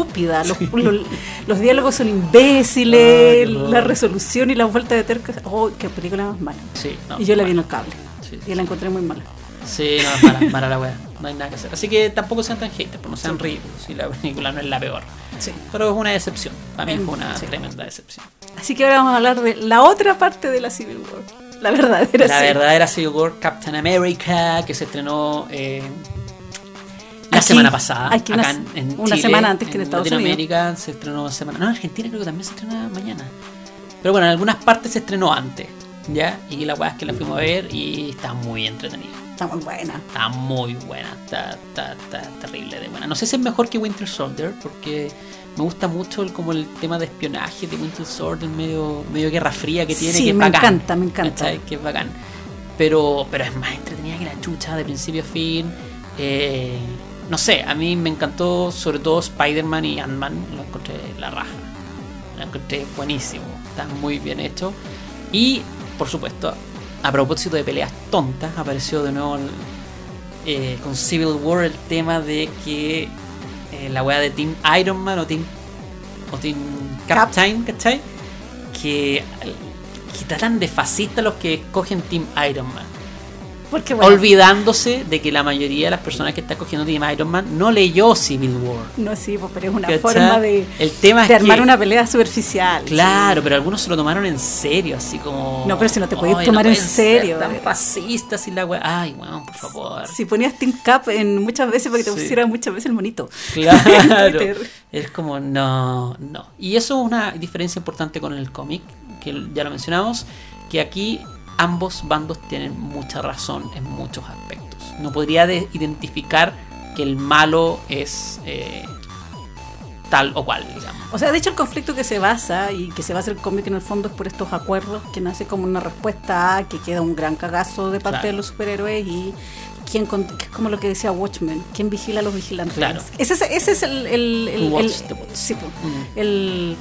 Speaker 2: estúpida. Los, los- los diálogos son imbéciles, la resolución y la vuelta de terca. Oh, qué película más mala.
Speaker 1: Sí, no,
Speaker 2: y yo la vi en el cable.
Speaker 1: Sí.
Speaker 2: Y la encontré muy mala.
Speaker 1: Sí, no, es mala, mala la wea. No hay nada que hacer. Así que tampoco sean tan haters, pues no sean ridículos. Si la película no es la peor.
Speaker 2: Sí.
Speaker 1: Pero es una decepción. Para mí fue una
Speaker 2: Sí.
Speaker 1: tremenda decepción.
Speaker 2: Así que ahora vamos a hablar de la otra parte de la Civil War. La verdadera
Speaker 1: La verdadera Civil War Captain America, que se estrenó eh, la
Speaker 2: Aquí-
Speaker 1: semana pasada.
Speaker 2: aquí una-
Speaker 1: acá en,
Speaker 2: una
Speaker 1: Chile,
Speaker 2: semana antes que en Estados
Speaker 1: Latinoamérica se estrenó semana. No, en Argentina creo que también se estrena mañana. Pero bueno, en algunas partes se estrenó antes. ¿Ya? Y la weá es que la fuimos a ver y está muy entretenida.
Speaker 2: Está muy buena.
Speaker 1: Está muy buena, está, está, está terrible de buena. No sé si es mejor que Winter Soldier, porque me gusta mucho el, como el tema de espionaje de Winter Soldier, medio, medio guerra fría que tiene,
Speaker 2: Sí,
Speaker 1: que es
Speaker 2: me
Speaker 1: bacán.
Speaker 2: encanta, me encanta.
Speaker 1: Que es bacán. Pero, pero es más entretenida que la chucha de principio a fin. Eh, no sé, a mí me encantó sobre todo Spider-Man y Ant-Man, lo encontré la raja. Lo encontré buenísimo, está muy bien hecho. Y, por supuesto, a propósito de peleas tontas, apareció de nuevo el- eh, con Civil War el tema de que eh, la weá de Team Iron Man o Team, o team
Speaker 2: Cap.
Speaker 1: Captain, ¿cachai? Que, que tratan de fascistas los que escogen Team Iron Man.
Speaker 2: Porque bueno,
Speaker 1: Olvidándose de que la mayoría de las personas que está escogiendo Team Iron Man no leyó Civil War.
Speaker 2: no sí, pues, pero es una forma de,
Speaker 1: El tema es
Speaker 2: de armar
Speaker 1: que-
Speaker 2: una pelea superficial.
Speaker 1: Claro, pero algunos se lo tomaron en serio, así como.
Speaker 2: No, pero si no te podéis
Speaker 1: "Ay,
Speaker 2: tomar en serio".
Speaker 1: Tan fascistas y la weá. Ay, weón, por favor.
Speaker 2: Si ponías Team Cap en muchas veces para que te
Speaker 1: Sí.
Speaker 2: pusiera muchas veces el monito.
Speaker 1: Claro. Es como, no, no. Y eso es una diferencia importante con el cómic, que ya lo mencionamos, que aquí ambos bandos tienen mucha razón en muchos aspectos. No podría de- identificar que el malo es eh, tal o cual, digamos.
Speaker 2: O sea, de hecho el conflicto que se basa y que se basa el cómic en el fondo es por estos acuerdos que nace como una respuesta a que queda un gran cagazo de parte
Speaker 1: Claro.
Speaker 2: de los superhéroes y que es como lo que decía Watchmen, quién vigila a los vigilantes.
Speaker 1: Claro.
Speaker 2: Ese es, ese es el, el, el- el- sí, po,
Speaker 1: Mm.
Speaker 2: el-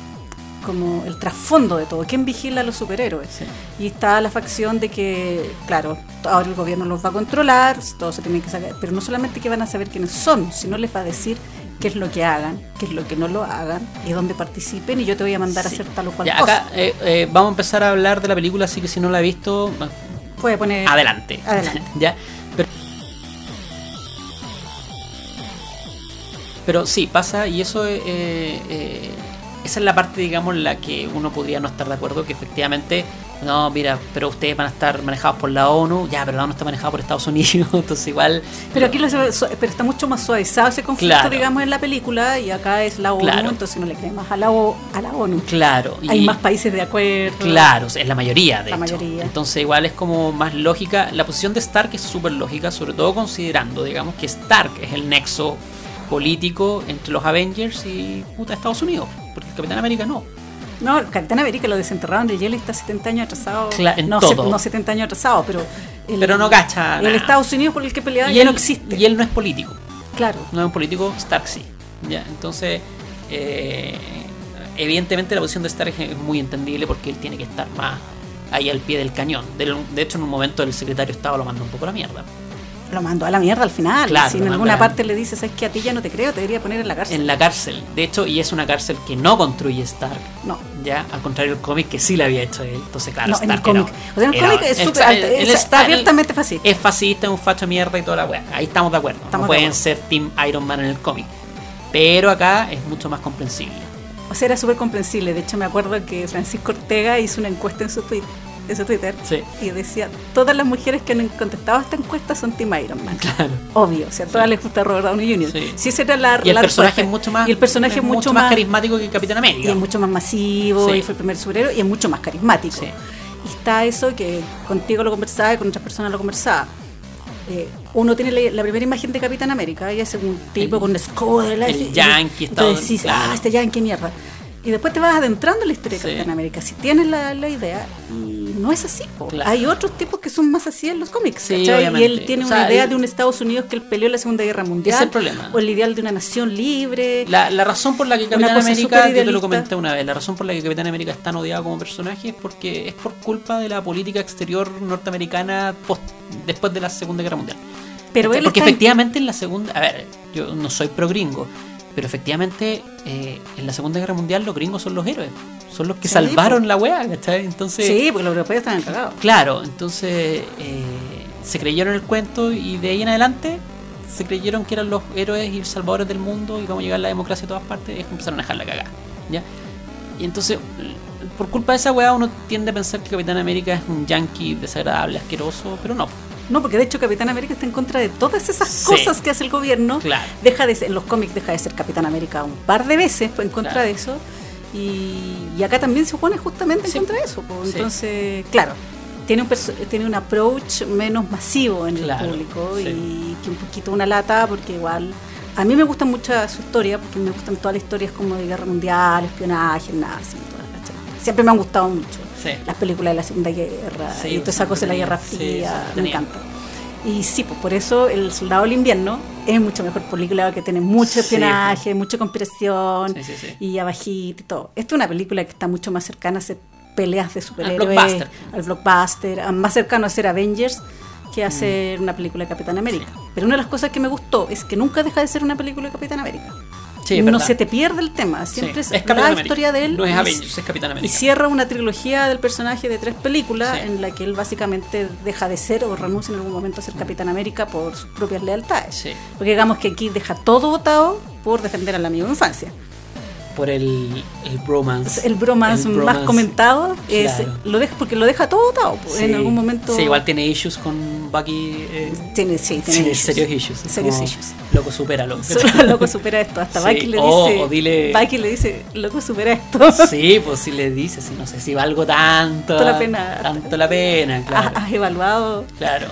Speaker 2: como el trasfondo de todo, quién vigila a los superhéroes.
Speaker 1: Sí.
Speaker 2: Y está la facción de que, claro, ahora el gobierno los va a controlar, todos se tienen que saber, pero no solamente que van a saber quiénes son, sino les va a decir qué es lo que hagan, qué es lo que no lo hagan y dónde participen y yo te voy a mandar
Speaker 1: Sí.
Speaker 2: a hacer tal o cual
Speaker 1: Ya,
Speaker 2: cosa.
Speaker 1: acá eh, eh, vamos a empezar a hablar de la película, así que si no la he visto,
Speaker 2: Puede poner
Speaker 1: adelante.
Speaker 2: Adelante.
Speaker 1: ya. Pero, pero sí, pasa y eso eh, eh, esa es la parte, digamos, en la que uno podría no estar de acuerdo, que efectivamente, no, mira, pero ustedes van a estar manejados por la ONU, ya, pero la ONU está manejada por Estados Unidos, entonces igual...
Speaker 2: Pero aquí lo, pero está mucho más suavizado ese conflicto,
Speaker 1: Claro.
Speaker 2: digamos, en la película y acá es la ONU,
Speaker 1: Claro.
Speaker 2: entonces uno le cree más a la, O- a la ONU.
Speaker 1: Claro.
Speaker 2: Hay
Speaker 1: y-
Speaker 2: más países de acuerdo.
Speaker 1: Claro, es la mayoría, de
Speaker 2: La
Speaker 1: hecho.
Speaker 2: mayoría.
Speaker 1: Entonces igual es como más lógica. La posición de Stark es súper lógica, sobre todo considerando, digamos, que Stark es el nexo político entre los Avengers y puta Estados Unidos, porque el Capitán América no.
Speaker 2: No, el Capitán América lo desenterraron de hielo y está 70 años atrasado.
Speaker 1: Cla- en
Speaker 2: no,
Speaker 1: todo.
Speaker 2: no 70 años atrasado, pero. el-
Speaker 1: Pero no cacha
Speaker 2: El
Speaker 1: nada.
Speaker 2: Estados Unidos por el que peleaba
Speaker 1: y
Speaker 2: ya
Speaker 1: él,
Speaker 2: no existe.
Speaker 1: Y él no es político,
Speaker 2: Claro.
Speaker 1: no es un político, Stark sí. ¿ya? Entonces, eh, evidentemente la posición de Stark es muy entendible porque él tiene que estar más ahí al pie del cañón. De, de hecho, en un momento el secretario de Estado lo mandó un poco a la mierda.
Speaker 2: Lo mandó a la mierda al final.
Speaker 1: Claro,
Speaker 2: si en alguna parte le dices, es que a ti ya no te creo, te debería poner en la cárcel.
Speaker 1: En la cárcel. De hecho, y es una cárcel que no construye Stark.
Speaker 2: No.
Speaker 1: Ya, al contrario del cómic que sí le había hecho él. Entonces, claro,
Speaker 2: No, en el
Speaker 1: Stark
Speaker 2: cómic. O sea, en el cómic es súper
Speaker 1: el-
Speaker 2: alto,
Speaker 1: el
Speaker 2: es
Speaker 1: Stark-
Speaker 2: abiertamente fascista.
Speaker 1: Es fascista, es un facho de mierda y toda la wea. Ahí estamos de acuerdo.
Speaker 2: Estamos
Speaker 1: no
Speaker 2: de
Speaker 1: pueden
Speaker 2: acuerdo.
Speaker 1: ser Team Iron Man en el cómic. Pero acá es mucho más comprensible.
Speaker 2: O sea, era súper comprensible. De hecho, me acuerdo que Francisco Ortega hizo una encuesta en su, tweet, en su Twitter
Speaker 1: Sí.
Speaker 2: y decía: Todas las mujeres que han contestado esta encuesta son Team Iron Man.
Speaker 1: Claro.
Speaker 2: Obvio, o sea, a todas les gusta Robert Downey Jr.
Speaker 1: Sí.
Speaker 2: Si esa era la
Speaker 1: Y el
Speaker 2: la
Speaker 1: personaje es mucho más.
Speaker 2: Y el personaje es mucho, más,
Speaker 1: carismático que Capitán
Speaker 2: y
Speaker 1: América.
Speaker 2: es mucho más masivo y fue el primer superhéroe y es mucho más carismático. Y está eso que contigo lo conversaba y con otras personas lo conversaba. Eh, uno tiene la, la primera imagen de Capitán América y es un tipo
Speaker 1: El-
Speaker 2: con escudo
Speaker 1: el
Speaker 2: y-
Speaker 1: yankee,
Speaker 2: y decís,
Speaker 1: claro.
Speaker 2: ah, este yankee mierda. Y después te vas adentrando en la historia de Capitán América. Si tienes la, la idea, y no es así.
Speaker 1: Claro.
Speaker 2: Hay otros tipos que son más así en los cómics.
Speaker 1: Sí,
Speaker 2: y él tiene
Speaker 1: O
Speaker 2: una idea
Speaker 1: él-
Speaker 2: de un Estados Unidos que él peleó en la Segunda Guerra Mundial.
Speaker 1: Es el problema.
Speaker 2: O el ideal de una nación libre.
Speaker 1: La, la razón por la que Capitán América, yo te lo comenté una vez, la razón por la que Capitán América es tan odiado como personaje es porque es por culpa de la política exterior norteamericana post- después de la Segunda Guerra Mundial.
Speaker 2: pero
Speaker 1: ¿Cachai?
Speaker 2: él
Speaker 1: porque
Speaker 2: está
Speaker 1: efectivamente en la segunda, a ver, yo no soy pro gringo, pero efectivamente eh, en la Segunda Guerra Mundial los gringos son los héroes, son los que
Speaker 2: Sí,
Speaker 1: salvaron la wea, ¿cachai? Entonces,
Speaker 2: Sí, porque los europeos están cagados.
Speaker 1: claro, entonces eh, se creyeron el cuento y de ahí en adelante se creyeron que eran los héroes y los salvadores del mundo y vamos a llegar a la democracia a todas partes y es que empezaron a dejar la cagada, ¿ya? Y entonces, por culpa de esa weá, uno tiende a pensar que Capitán América es un yankee desagradable, asqueroso, pero no.
Speaker 2: No, porque de hecho Capitán América está en contra de todas esas
Speaker 1: Sí.
Speaker 2: cosas que hace el gobierno.
Speaker 1: Claro.
Speaker 2: Deja de ser, en los cómics deja de ser Capitán América un par de veces pues, en contra
Speaker 1: Claro.
Speaker 2: de eso. Y, y acá también se pone justamente en contra de eso. pues.
Speaker 1: Sí.
Speaker 2: Entonces, claro, tiene un, tiene un approach menos masivo en
Speaker 1: Claro,
Speaker 2: el público y que un poquito una lata porque igual... A mí me gusta mucho su historia porque me gustan todas las historias como de guerra mundial, espionaje, nazi, todas, ¿cachai? Siempre me han gustado mucho
Speaker 1: Sí.
Speaker 2: las películas de la Segunda Guerra
Speaker 1: Sí,
Speaker 2: y toda esa cosa de la Guerra Fría, me encanta. Y sí, pues por eso El Soldado del Invierno es mucho mejor película que tiene mucho espionaje, mucha conspiración y abajito y todo. Esta es una película que está mucho más cercana a hacer peleas de superhéroes,
Speaker 1: blockbuster.
Speaker 2: al blockbuster, más cercano a ser Avengers que a ser una película de Capitán América. Pero una de las cosas que me gustó es que nunca deja de ser una película de Capitán América.
Speaker 1: Sí, es
Speaker 2: no
Speaker 1: verdad.
Speaker 2: se te pierde el tema,
Speaker 1: Sí,
Speaker 2: siempre es,
Speaker 1: Capitán
Speaker 2: la historia de él.
Speaker 1: No es
Speaker 2: y-
Speaker 1: Avengers, es Capitán
Speaker 2: y
Speaker 1: América.
Speaker 2: cierra una trilogía del personaje de tres películas
Speaker 1: Sí.
Speaker 2: en la que él básicamente deja de ser o renuncia en algún momento a ser Capitán América por sus propias lealtades.
Speaker 1: Sí.
Speaker 2: Porque digamos que aquí deja todo votado por defender al amigo de infancia.
Speaker 1: Por el, el bromance.
Speaker 2: El bromance
Speaker 1: El
Speaker 2: más
Speaker 1: bromance.
Speaker 2: comentado es
Speaker 1: Claro.
Speaker 2: lo deja porque lo deja todo votado. pues, En
Speaker 1: Sí.
Speaker 2: algún momento
Speaker 1: Sí, igual tiene issues con Bucky. eh,
Speaker 2: tiene, sí, tiene
Speaker 1: sí,
Speaker 2: issues.
Speaker 1: serios issues. Es
Speaker 2: Serios issues.
Speaker 1: Loco, supéralo.
Speaker 2: Solo loco supera esto. Hasta
Speaker 1: Sí,
Speaker 2: Bucky le
Speaker 1: o-
Speaker 2: dice.
Speaker 1: o dile-
Speaker 2: Bucky le dice, loco supera esto.
Speaker 1: Sí, pues si le dices, si no sé si valgo tanto.
Speaker 2: Tanto la pena.
Speaker 1: Tanto la pena, claro.
Speaker 2: Has, evaluado.
Speaker 1: Claro.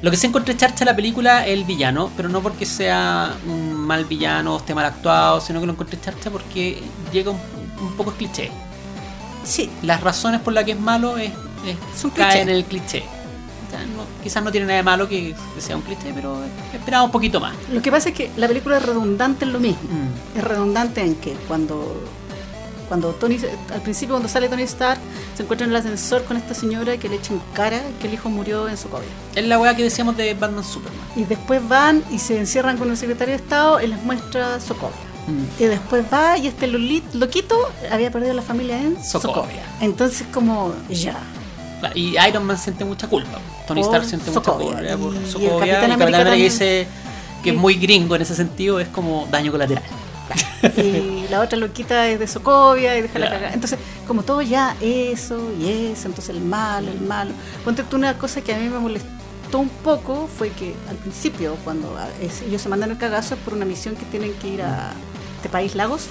Speaker 1: Lo que se encontré charcha la película es el villano, pero no porque sea un mal villano esté mal actuado, sino que lo encontré charcha porque llega un, un poco cliché.
Speaker 2: Sí,
Speaker 1: Las razones por las que es malo es, es cae en el cliché. No- quizás no tiene nada de malo que, que sea un cliché, pero esperaba un poquito más.
Speaker 2: Lo que pasa es que la película es redundante en lo mismo.
Speaker 1: Mm.
Speaker 2: Es redundante en que cuando cuando Tony al principio cuando sale Tony Stark se encuentra en el ascensor con esta señora que le echa en cara que el hijo murió en Sokovia.
Speaker 1: Es la weá que decíamos de Batman Superman.
Speaker 2: Y después van y se encierran con el secretario de Estado y les muestra Sokovia.
Speaker 1: Mm.
Speaker 2: Y después va y este loquito había perdido la familia en
Speaker 1: Sokovia.
Speaker 2: Sokovia. Entonces como ya.
Speaker 1: Y Iron Man siente mucha culpa. Tony
Speaker 2: Por
Speaker 1: Stark siente
Speaker 2: Sokovia.
Speaker 1: mucha culpa por
Speaker 2: Y- y el
Speaker 1: Sokovia. Y
Speaker 2: Capitán
Speaker 1: Capitán
Speaker 2: América
Speaker 1: América
Speaker 2: también.
Speaker 1: dice que es
Speaker 2: Y-
Speaker 1: muy gringo en ese sentido, es como daño colateral.
Speaker 2: Y la otra loquita es de Sokovia y deja la
Speaker 1: Claro.
Speaker 2: cagada. Entonces, como todo ya eso y eso, entonces el malo, el malo. Ponte tú una cosa que a mí me molestó un poco fue que al principio, cuando a- es- ellos se mandan el cagazo es por una misión que tienen que ir a este país Lagos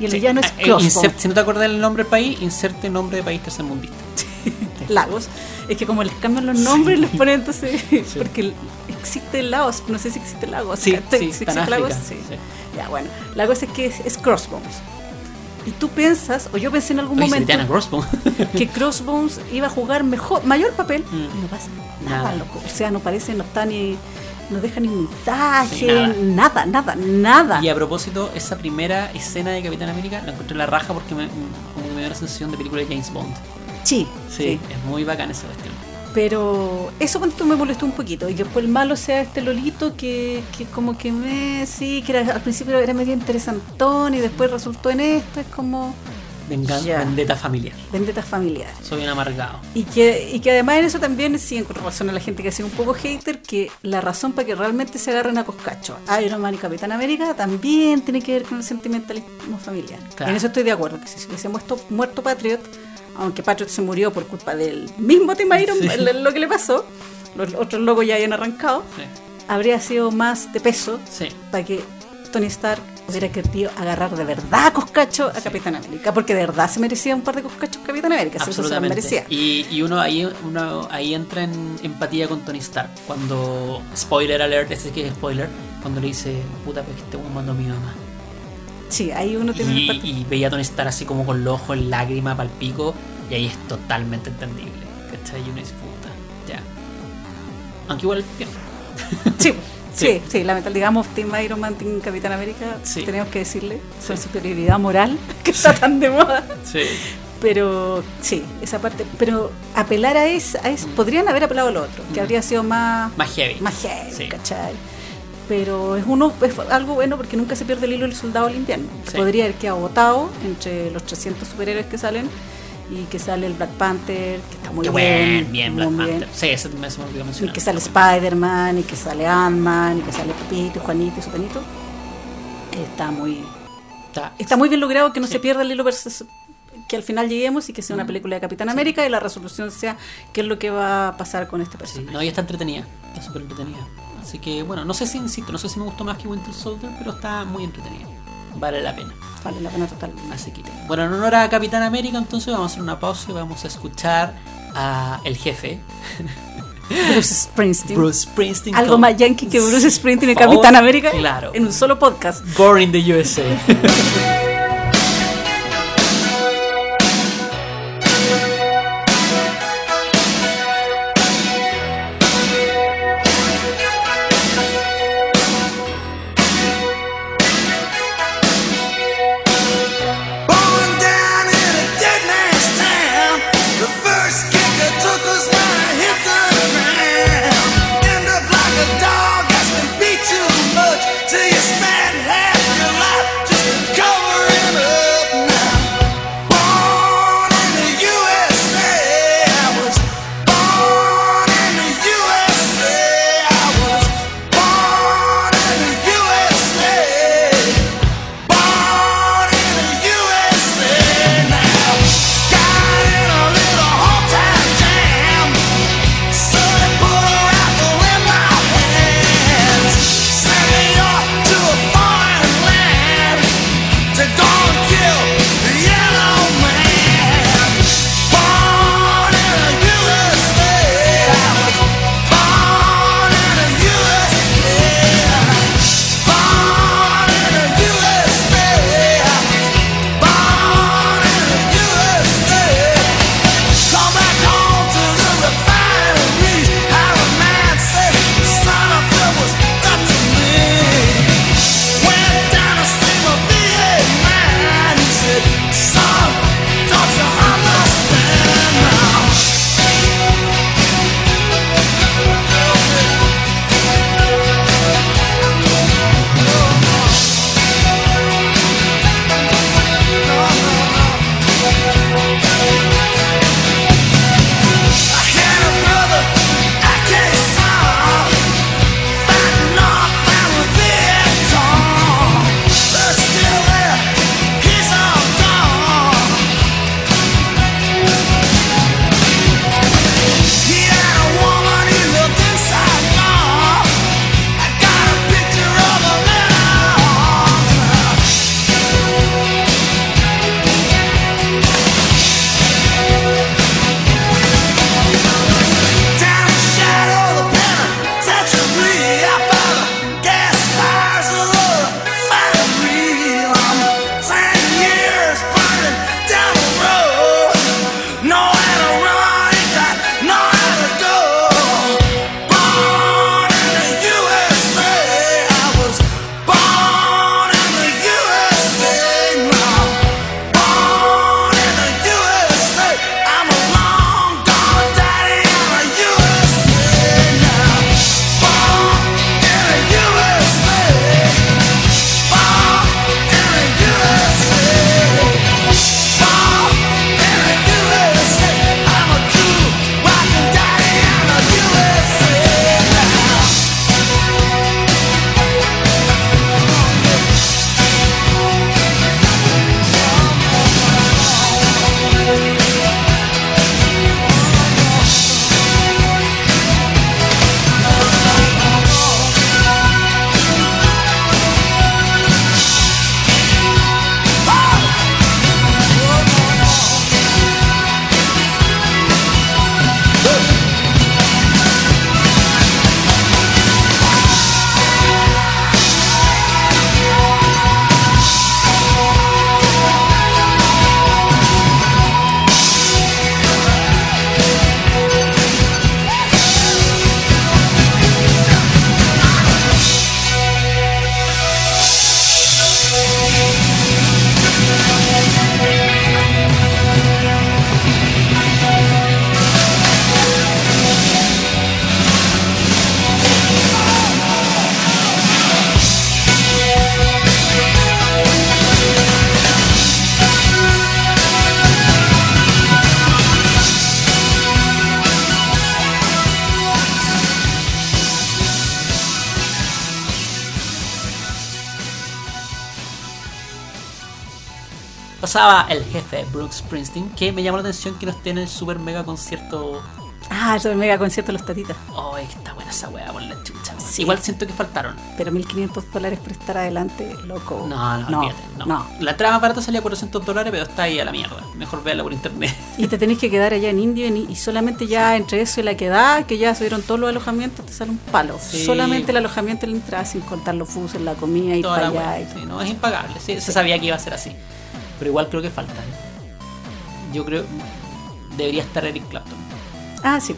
Speaker 2: y el
Speaker 1: Sí,
Speaker 2: villano es
Speaker 1: eh, insert- si no te acuerdas del nombre del país, inserte nombre de país tercermundista.
Speaker 2: Lagos. Es que como les cambian los nombres, les ponen entonces. Porque el- existe Laos, no sé si existe Lagos.
Speaker 1: Sí, sí,
Speaker 2: existe Lagos, sí. Ya, bueno. La cosa es que es, es Crossbones. Y tú piensas, o yo pensé en algún
Speaker 1: Oye,
Speaker 2: momento que Crossbones iba a jugar mejor, mayor papel
Speaker 1: Mm.
Speaker 2: y no pasa nada,
Speaker 1: Nada.
Speaker 2: loco. O sea, no parece, no está ni. No deja ni mensaje,
Speaker 1: nada.
Speaker 2: nada, nada, nada.
Speaker 1: Y a propósito, esa primera escena de Capitán América la encontré en la raja porque me, que me dio la sensación de película de James Bond.
Speaker 2: Sí,
Speaker 1: Sí,
Speaker 2: sí.
Speaker 1: es muy bacán esa cuestión.
Speaker 2: Pero eso cuando me molestó un poquito. Y que después el malo sea este Lolito que, que como que me. Sí, que era, al principio era medio interesantón y después resultó en esto. Es como.
Speaker 1: Venga,
Speaker 2: Ya.
Speaker 1: vendetta familiar.
Speaker 2: Vendetta familiar.
Speaker 1: Soy un amargado.
Speaker 2: Y que, y que además en eso también sí encuentro razón a la gente que ha sido un poco hater, que la razón para que realmente se agarren a Coscacho, Iron Man y Capitán América, también tiene que ver con el sentimentalismo familiar.
Speaker 1: Claro.
Speaker 2: En eso estoy de acuerdo, que si se hubiese muerto, muerto Patriot, aunque Patriot se murió por culpa del mismo tema Iron
Speaker 1: Sí.
Speaker 2: lo, que le pasó, los otros logos ya habían arrancado,
Speaker 1: Sí.
Speaker 2: habría sido más de peso
Speaker 1: Sí.
Speaker 2: para que Tony Stark hubiera querido agarrar de verdad a Coscacho a Capitán América, porque de verdad se merecía un par de Coscachos Capitán América, si eso se merecía.
Speaker 1: Y, y uno ahí uno ahí entra en empatía con Tony Stark. Cuando, spoiler alert, este que es spoiler, cuando le dice, puta, pues que este weón mandó a mi mamá.
Speaker 2: Sí, ahí uno tiene
Speaker 1: Y, y veía a Tony Stark así como con los ojos en lágrima para el pico, y ahí es totalmente entendible. ¿Cachai? Y uno dice, puta, ya. Aunque igual.
Speaker 2: Sí,
Speaker 1: Sí.
Speaker 2: sí, sí, lamentablemente, digamos, Team Iron Man, Team Capitán América,
Speaker 1: Sí.
Speaker 2: tenemos que decirle, su
Speaker 1: Sí.
Speaker 2: superioridad moral, que está tan de moda.
Speaker 1: Sí.
Speaker 2: Pero sí, esa parte, pero apelar a eso, a eso podrían haber apelado a lo otro, que
Speaker 1: Mm.
Speaker 2: habría sido más,
Speaker 1: Más heavy.
Speaker 2: más heavy,
Speaker 1: Sí.
Speaker 2: ¿cachai? Pero es uno es algo bueno porque nunca se pierde el hilo del soldado del invierno.
Speaker 1: Sí.
Speaker 2: Podría haber quedado votado entre los 300 superhéroes que salen y que sale el Black Panther, que está muy
Speaker 1: Qué
Speaker 2: bien.
Speaker 1: bien, Black
Speaker 2: muy bien.
Speaker 1: Panther. Sí, ese me se me olvidó
Speaker 2: Y
Speaker 1: mencionar.
Speaker 2: que sale Spider-Man, y que sale Ant-Man, y que sale Pepito, y Juanito y Sutanito. Está muy,
Speaker 1: bien. Está-
Speaker 2: está muy bien logrado que no
Speaker 1: Sí.
Speaker 2: se pierda el hilo versus que al final lleguemos y que sea una película de Capitán América y la resolución sea qué es lo que va a pasar con este
Speaker 1: Sí,
Speaker 2: personaje.
Speaker 1: no, y está entretenida. Está súper entretenida. Así que, bueno, no sé si, insisto, no sé si me gustó más que Winter Soldier, pero está muy entretenida. Vale la pena.
Speaker 2: Vale la pena totalmente.
Speaker 1: Así que, bueno, en honor a Capitán América, entonces vamos a hacer una pausa y vamos a escuchar a el jefe,
Speaker 2: Bruce Springsteen.
Speaker 1: Bruce Springsteen.
Speaker 2: Algo
Speaker 1: con
Speaker 2: más yankee que Bruce Springsteen y. Capitán América
Speaker 1: Claro.
Speaker 2: en un solo podcast.
Speaker 1: Born in the USA. pasaba el jefe Brooks Springsteen, que me llamó la atención que no esté en el super mega concierto.
Speaker 2: Ah, el mega concierto de los tatitas.
Speaker 1: Oh, está buena esa weá por la chucha.
Speaker 2: Sí.
Speaker 1: Igual siento que faltaron.
Speaker 2: Pero 1500 dólares por estar adelante, loco.
Speaker 1: No, no,
Speaker 2: no.
Speaker 1: no.
Speaker 2: no.
Speaker 1: La más barata salía 400 dólares, pero está ahí a la mierda. Mejor véala por internet.
Speaker 2: Y te tenés que quedar allá en India y y solamente ya entre eso y la quedada, que ya subieron todos los alojamientos, te sale un palo.
Speaker 1: Sí.
Speaker 2: Solamente el alojamiento y la entrada, sin contar los buses, la comida,
Speaker 1: Toda
Speaker 2: para allá. y todo.
Speaker 1: Sí, no, es impagable. sí, Se sabía que iba a ser así. Pero igual creo que falta. Yo creo. Debería estar Eric Clapton.
Speaker 2: Ah, sí.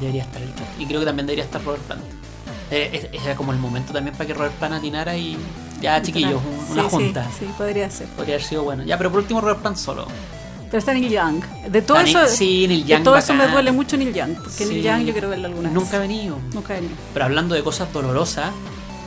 Speaker 1: Debería estar Eric Clapton. Y creo que también debería estar Robert Plant. Eh, es- Era como el momento también para que Robert Plant atinara y. Ya, chiquillos, un- una
Speaker 2: Sí, sí,
Speaker 1: junta.
Speaker 2: Sí, podría ser.
Speaker 1: Podría haber sido bueno. Ya, pero por último Robert Plant solo.
Speaker 2: Pero está Neil Young. De todo eso,
Speaker 1: sí, Neil
Speaker 2: de
Speaker 1: Young
Speaker 2: todo eso me duele mucho Neil Young. Porque
Speaker 1: Sí.
Speaker 2: Neil Young yo quiero verlo alguna vez.
Speaker 1: Nunca ha venido.
Speaker 2: Nunca ha venido.
Speaker 1: Pero hablando de cosas dolorosas,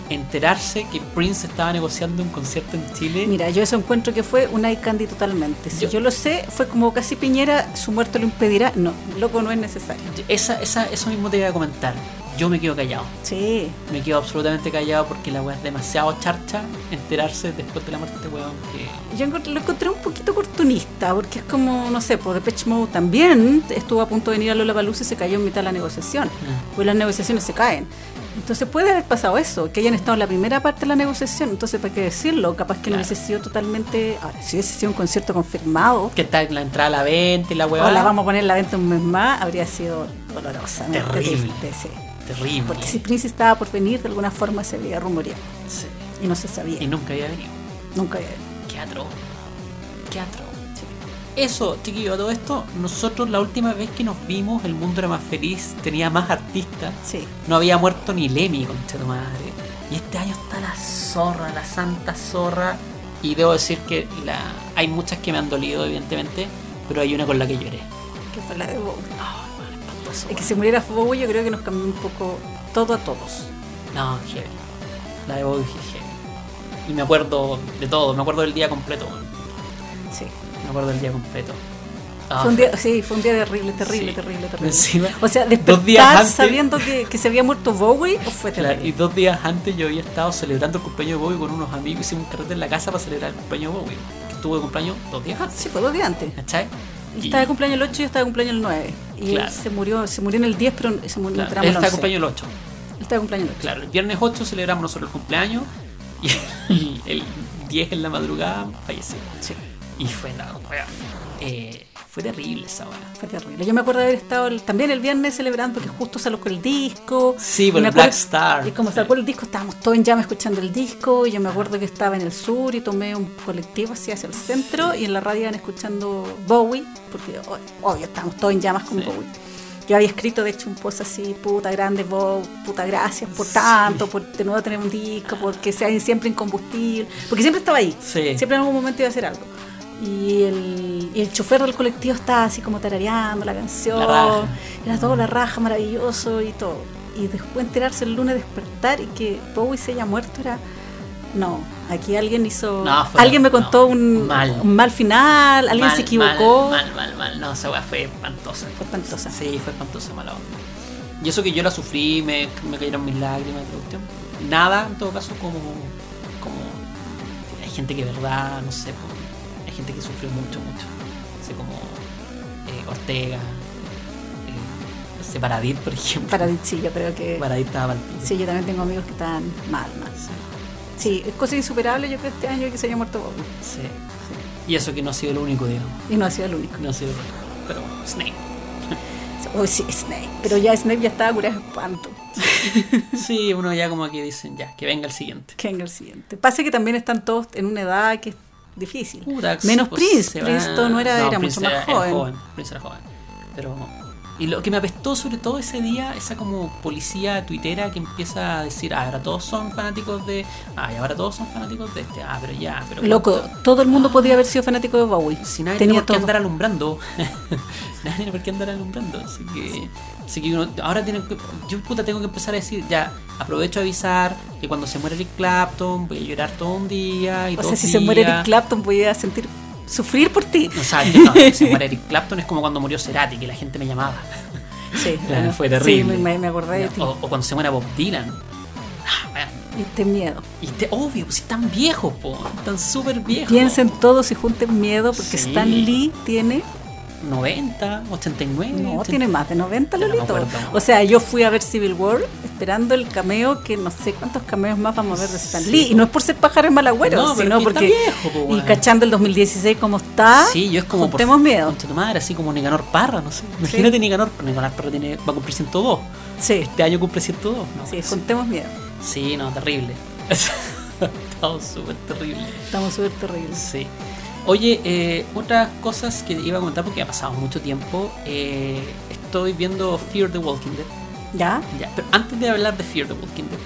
Speaker 1: enterarse que Prince estaba negociando un concierto en Chile.
Speaker 2: Mira, yo eso encuentro que fue una eye candy totalmente. Si
Speaker 1: Yo-
Speaker 2: yo, lo sé, fue como casi Piñera, su muerte lo impedirá. No, loco, no es necesario.
Speaker 1: Esa, esa, eso mismo te iba a comentar. Yo me quedo callado.
Speaker 2: Sí.
Speaker 1: Me quedo absolutamente callado porque la weá es demasiado charcha enterarse después de la muerte de este weón que.
Speaker 2: Yo lo encontré un poquito oportunista, porque es como, no sé, pues Depeche Mode también estuvo a punto de venir a Lollapalooza y se cayó en mitad de la negociación.
Speaker 1: Mm.
Speaker 2: Pues las negociaciones se caen. Entonces puede haber pasado eso, que hayan estado en la primera parte de la negociación. Entonces, ¿para qué decirlo? Capaz que no hubiese sido totalmente... Ahora, si hubiese sido un concierto confirmado,
Speaker 1: Que está la entrada a la venta y la weá.
Speaker 2: o la vamos a poner en la venta un mes más, habría sido dolorosamente
Speaker 1: Terrible.
Speaker 2: triste, sí.
Speaker 1: Terrible.
Speaker 2: Porque si Prince estaba por venir, de alguna forma se había rumoreado.
Speaker 1: Sí.
Speaker 2: Y no se sabía.
Speaker 1: Y nunca había venido.
Speaker 2: Nunca había
Speaker 1: Qué atroz. Qué atroz. Eso, chiquillo, a todo esto, nosotros la última vez que nos vimos, el mundo era más feliz, tenía más artistas.
Speaker 2: Sí.
Speaker 1: No había muerto ni Lemmy, concha tu madre. Y este año está la zorra, la santa zorra. Y debo decir que la... hay muchas que me han dolido, evidentemente, pero hay una con la que lloré.
Speaker 2: Que fue la de Bowie.
Speaker 1: Man, espantoso,
Speaker 2: Es que si muriera Bowie yo creo que nos cambió un poco todo a todos.
Speaker 1: No, heavy. La de Bowie heavy. Y me acuerdo de todo, me acuerdo del día completo.
Speaker 2: Sí.
Speaker 1: Me acuerdo del día completo. Ah,
Speaker 2: Fue un día, sí, fue un día terrible, terrible,
Speaker 1: Sí.
Speaker 2: terrible, terrible.
Speaker 1: Encima,
Speaker 2: o sea,
Speaker 1: dos días
Speaker 2: despertar
Speaker 1: antes-
Speaker 2: sabiendo que, que se había muerto Bowie o fue
Speaker 1: Claro,
Speaker 2: terrible.
Speaker 1: y dos días antes yo había estado celebrando el cumpleaños de Bowie con unos amigos. Hicimos un carrete en la casa para celebrar el cumpleaños de Bowie. Que estuvo de cumpleaños dos días antes.
Speaker 2: Sí, fue dos días antes.
Speaker 1: ¿Cachai?
Speaker 2: Él
Speaker 1: Y-
Speaker 2: estaba de cumpleaños el 8 y yo estaba de cumpleaños el 9. Y
Speaker 1: Claro.
Speaker 2: él se murió, se murió en el 10, pero se murió
Speaker 1: claro, él
Speaker 2: el
Speaker 1: está de
Speaker 2: 11.
Speaker 1: cumpleaños el 8.
Speaker 2: Él estaba de cumpleaños el 8.
Speaker 1: Claro, el viernes 8 celebramos nosotros el cumpleaños y el, el 10 en la madrugada falleció.
Speaker 2: Sí,
Speaker 1: Y fue la wea. Eh, fue terrible esa hora.
Speaker 2: fue terrible. Yo me acuerdo de haber estado el- también el viernes celebrando porque justo salió con el disco.
Speaker 1: Sí, por el Black Star.
Speaker 2: Y como
Speaker 1: Sí.
Speaker 2: sacó el disco, estábamos todos en llama escuchando el disco. Y yo me acuerdo que estaba en el sur y tomé un colectivo así hacia el centro. Y en la radio iban escuchando Bowie, porque obvio, estábamos todos en llamas con
Speaker 1: Sí.
Speaker 2: Bowie. Yo había escrito, de hecho, un post así, puta grande, Bowie, puta gracias por tanto, por de nuevo tener un disco, porque sea siempre incombustible, porque siempre estaba ahí,
Speaker 1: Sí.
Speaker 2: siempre en algún momento iba a hacer algo. Y el, y el chofer del colectivo estaba así como tarareando la canción,
Speaker 1: La
Speaker 2: era todo la raja, maravilloso y todo. Y después enterarse el lunes, despertar y que Bowie se haya muerto era... No, aquí alguien hizo...
Speaker 1: No, fue-
Speaker 2: alguien me contó
Speaker 1: no,
Speaker 2: un,
Speaker 1: mal.
Speaker 2: un mal final, alguien
Speaker 1: Mal,
Speaker 2: se equivocó.
Speaker 1: Mal, mal, mal, mal. No, esa weá fue espantosa.
Speaker 2: Fue espantosa.
Speaker 1: Sí, fue espantosa, mala onda. Y eso que yo la sufrí, me, me cayeron mis lágrimas, la cuestión. Nada, en todo caso, como, como. Hay gente que, de verdad, no sé, hay gente que sufrió mucho, mucho. Así como eh, Ortega, eh, no sé, Paradit, por ejemplo.
Speaker 2: Para sí, yo creo que...
Speaker 1: Paradit estaba al.
Speaker 2: Sí, yo también tengo amigos que están mal, mal. Sí, es cosa insuperable yo creo este año que se haya muerto Bowie.
Speaker 1: Sí. Y eso que no ha sido lo único, digamos.
Speaker 2: Y no ha sido el único.
Speaker 1: No ha sido lo único. Pero Snake.
Speaker 2: Oh, sí, Snape. Pero ya Snape ya estaba curado de espanto.
Speaker 1: Sí, uno ya como que dicen, ya, que venga el siguiente.
Speaker 2: Que venga el siguiente. Pasa que también están todos en una edad que difícil. Menos
Speaker 1: pues,
Speaker 2: Prince. Prince no era, era
Speaker 1: Prince
Speaker 2: mucho más
Speaker 1: era
Speaker 2: joven.
Speaker 1: Prince era joven. Pero. Y lo que me apestó sobre todo ese día, esa como policía tuitera que empieza a decir, ah, ahora todos son fanáticos de. Ah, y ahora todos son fanáticos de este. Ah, pero ya, pero.
Speaker 2: Loco,
Speaker 1: ¿cuánto?
Speaker 2: todo el mundo podía haber sido fanático de Bowie.
Speaker 1: Si nadie
Speaker 2: Tenía
Speaker 1: tiene por qué andar alumbrando. nadie tiene por qué andar alumbrando. Así que. Así que uno, ahora tienen que. Yo puta tengo que empezar a decir, ya, aprovecho a avisar que cuando se muere Eric Clapton voy a llorar todo un día. Y
Speaker 2: O sea, si se muere. Eric Clapton, podía sentir sufrir por ti.
Speaker 1: O sea, que no, se muere Eric Clapton es como cuando murió Cerati, que la gente me llamaba.
Speaker 2: Sí,
Speaker 1: Claro,
Speaker 2: bueno,
Speaker 1: fue terrible.
Speaker 2: Sí, me, me acordé de ti.
Speaker 1: O, o cuando se muere Bob Dylan. Ah,
Speaker 2: Y ten miedo.
Speaker 1: Y te, obvio, pues están viejos, po. Están súper viejos.
Speaker 2: Piensen todos y junten miedo porque
Speaker 1: Sí.
Speaker 2: Stan Lee tiene
Speaker 1: 90, 89.
Speaker 2: No,
Speaker 1: 80.
Speaker 2: tiene más de 90,
Speaker 1: Ya no me
Speaker 2: Lolito.
Speaker 1: acuerdo.
Speaker 2: o sea, yo fui a ver Civil War esperando el cameo que no sé cuántos cameos más vamos a ver de Stan
Speaker 1: Sí,
Speaker 2: Lee. Y no es por ser pájaro en malagüero,
Speaker 1: No,
Speaker 2: sino porque.
Speaker 1: viejo, po,
Speaker 2: y
Speaker 1: weón.
Speaker 2: cachando el 2016 como está,
Speaker 1: Sí, yo es como.
Speaker 2: juntemos miedo.
Speaker 1: Tu madre, así como Nicanor Parra, no sé. Imagínate Nicanor, pero Nicanor Parra tiene, va a cumplir 102.
Speaker 2: Sí,
Speaker 1: Este año cumple 102. No,
Speaker 2: sí, juntemos miedo.
Speaker 1: sí, no, terrible. Estado súper terrible.
Speaker 2: Estamos súper terribles.
Speaker 1: Sí. Oye, eh, otras cosas que iba a comentar porque ha pasado mucho tiempo. eh, estoy viendo Fear the Walking Dead.
Speaker 2: ¿Ya?
Speaker 1: Ya, pero antes de hablar de Fear the Walking Dead,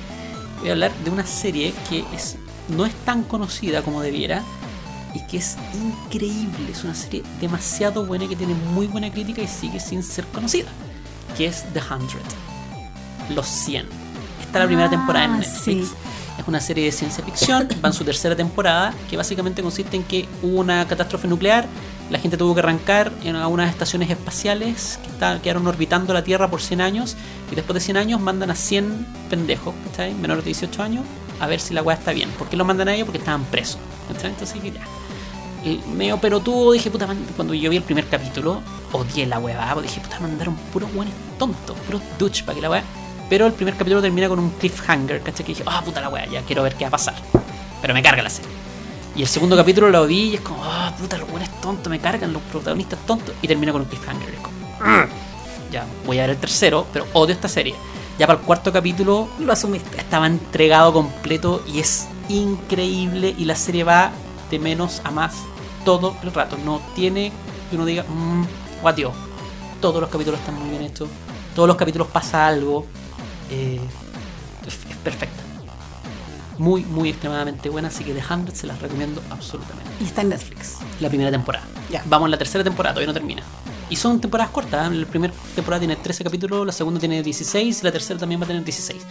Speaker 1: voy a hablar de una serie que es, no es tan conocida como debiera y que es increíble. Es una serie demasiado buena que tiene muy buena crítica y sigue sin ser conocida. Que es The Hundred. Los 100. Está la primera
Speaker 2: Ah,
Speaker 1: temporada en Netflix.
Speaker 2: sí.
Speaker 1: Es una serie de ciencia ficción, va en su tercera temporada, que básicamente consiste en que hubo una catástrofe nuclear, la gente tuvo que arrancar en algunas estaciones espaciales que quedaron orbitando la Tierra por 100 años, y después de 100 años mandan a 100 pendejos, ¿cachai? Menores de 18 años, a ver si la weá está bien. ¿Por qué los mandan a ellos? Porque estaban presos, ¿cachai? Entonces ya. Y medio pelotudo, dije, puta, cuando yo vi el primer capítulo, odié la weá, dije, puta, mandaron puros buenos tontos, puros douche para que la weá. Pero el primer capítulo termina con un cliffhanger, ¿cachai? Que dije, ah, puta la weá, ya quiero ver qué va a pasar. Pero me carga la serie. Y el segundo capítulo lo vi y es como, ah, puta, los buenos tontos, me cargan los protagonistas tontos. Y termina con un cliffhanger. es como, "Mm". ya, voy a ver el tercero, pero odio esta serie. Ya para el cuarto capítulo
Speaker 2: Lo asumiste.
Speaker 1: estaba entregado completo y es increíble y la serie va de menos a más todo el rato. No tiene que uno diga, mmm, guatio. Todos los capítulos están muy bien hechos. Todos los capítulos pasa algo. Eh, es, es perfecta. Muy, muy extremadamente buena. Así que The 100 se las recomiendo absolutamente.
Speaker 2: Y está en Netflix.
Speaker 1: La primera temporada.
Speaker 2: Ya.
Speaker 1: Vamos en la tercera temporada, todavía no termina. Y son temporadas cortas. ¿eh? La primera temporada tiene 13 capítulos, la segunda tiene 16 y la tercera también va a tener 16.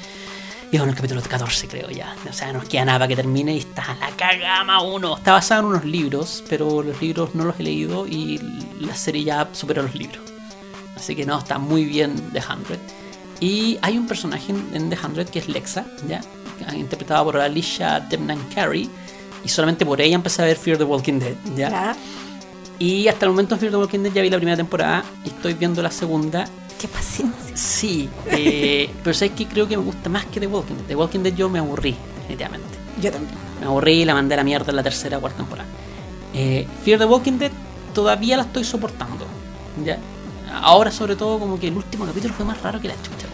Speaker 1: Y vamos en el capítulo 14, creo ya. O sea, no nos queda nada para que termine y está la cagama uno. Está basado en unos libros, pero los libros no los he leído y la serie ya superó los libros. Así que no, está muy bien The 100. Y hay un personaje en, The 100 que es Lexa, ¿ya? Interpretada por Alicia Debnan Carey. Y solamente por ella empecé a ver Fear the Walking Dead, ¿ya?
Speaker 2: ¿Ya?
Speaker 1: Y hasta el momento Fear the Walking Dead ya vi la primera temporada y estoy viendo la segunda.
Speaker 2: Qué paciencia.
Speaker 1: Sí, eh, pero sabes que creo que me gusta más que The Walking Dead. The Walking Dead yo me aburrí, definitivamente.
Speaker 2: Yo también.
Speaker 1: Me aburrí y la mandé a la mierda en la tercera o cuarta temporada. Eh, Fear the Walking Dead todavía la estoy soportando. ¿ya? Ahora sobre todo como que el último capítulo fue más raro que la chucha.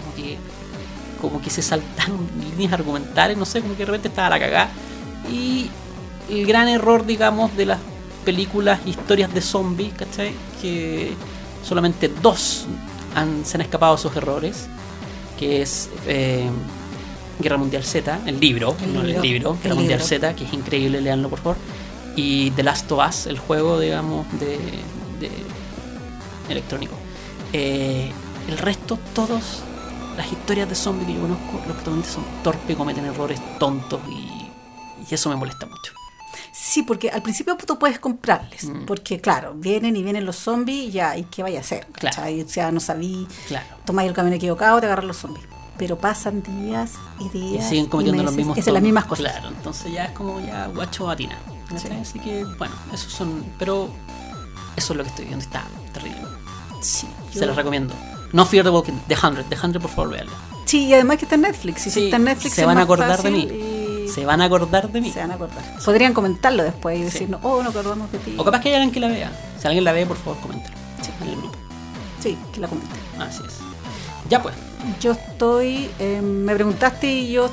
Speaker 1: Como que, se saltaron líneas argumentales, no sé, como que de repente estaba la cagada. Y el gran error, digamos, de las películas, historias de zombies, ¿cachai? Que solamente dos han- se han escapado de esos errores. Que es eh, Guerra Mundial Z, el libro,
Speaker 2: El
Speaker 1: no el
Speaker 2: libro,
Speaker 1: libro,
Speaker 2: el
Speaker 1: Guerra Mundial
Speaker 2: libro.
Speaker 1: Z, que es increíble, leanlo por favor. Y The Last of Us, el juego, digamos, de, de electrónico. Eh, el resto, todos las historias de zombies que yo conozco, los protagonistas son torpes, cometen errores tontos y, y eso me molesta mucho.
Speaker 2: Sí, porque al principio tú puedes comprarles,
Speaker 1: Mm.
Speaker 2: porque claro, vienen y vienen los zombies y ya, ¿y qué vaya a hacer?
Speaker 1: Claro.
Speaker 2: O sea, no sabí,
Speaker 1: Claro.
Speaker 2: tomáis el camino equivocado, te agarran los zombies. Pero pasan días y
Speaker 1: Y
Speaker 2: días.
Speaker 1: siguen cometiendo los mismos
Speaker 2: y hacen las mismas cosas.
Speaker 1: Claro, entonces ya es como ya guacho batina.
Speaker 2: Sí.
Speaker 1: Así que, bueno, esos son. Pero eso es lo que estoy viendo, está terrible.
Speaker 2: Sí,
Speaker 1: Se los recomiendo. No Fear the Walking, The 100, The 100 por favor, veanlo.
Speaker 2: Sí, y además que está en Netflix. Y si
Speaker 1: Sí,
Speaker 2: está en Netflix
Speaker 1: se van a acordar de mí.
Speaker 2: y
Speaker 1: Se van a acordar de mí.
Speaker 2: se van a acordar. Podrían comentarlo después y
Speaker 1: Sí.
Speaker 2: decirnos, oh, no acordamos de ti.
Speaker 1: O capaz que hay alguien que la vea. Si alguien la ve, por favor, coméntalo. En el grupo.
Speaker 2: Sí, que la comenten.
Speaker 1: Así es. Ya pues.
Speaker 2: Yo estoy, eh, me preguntaste y yo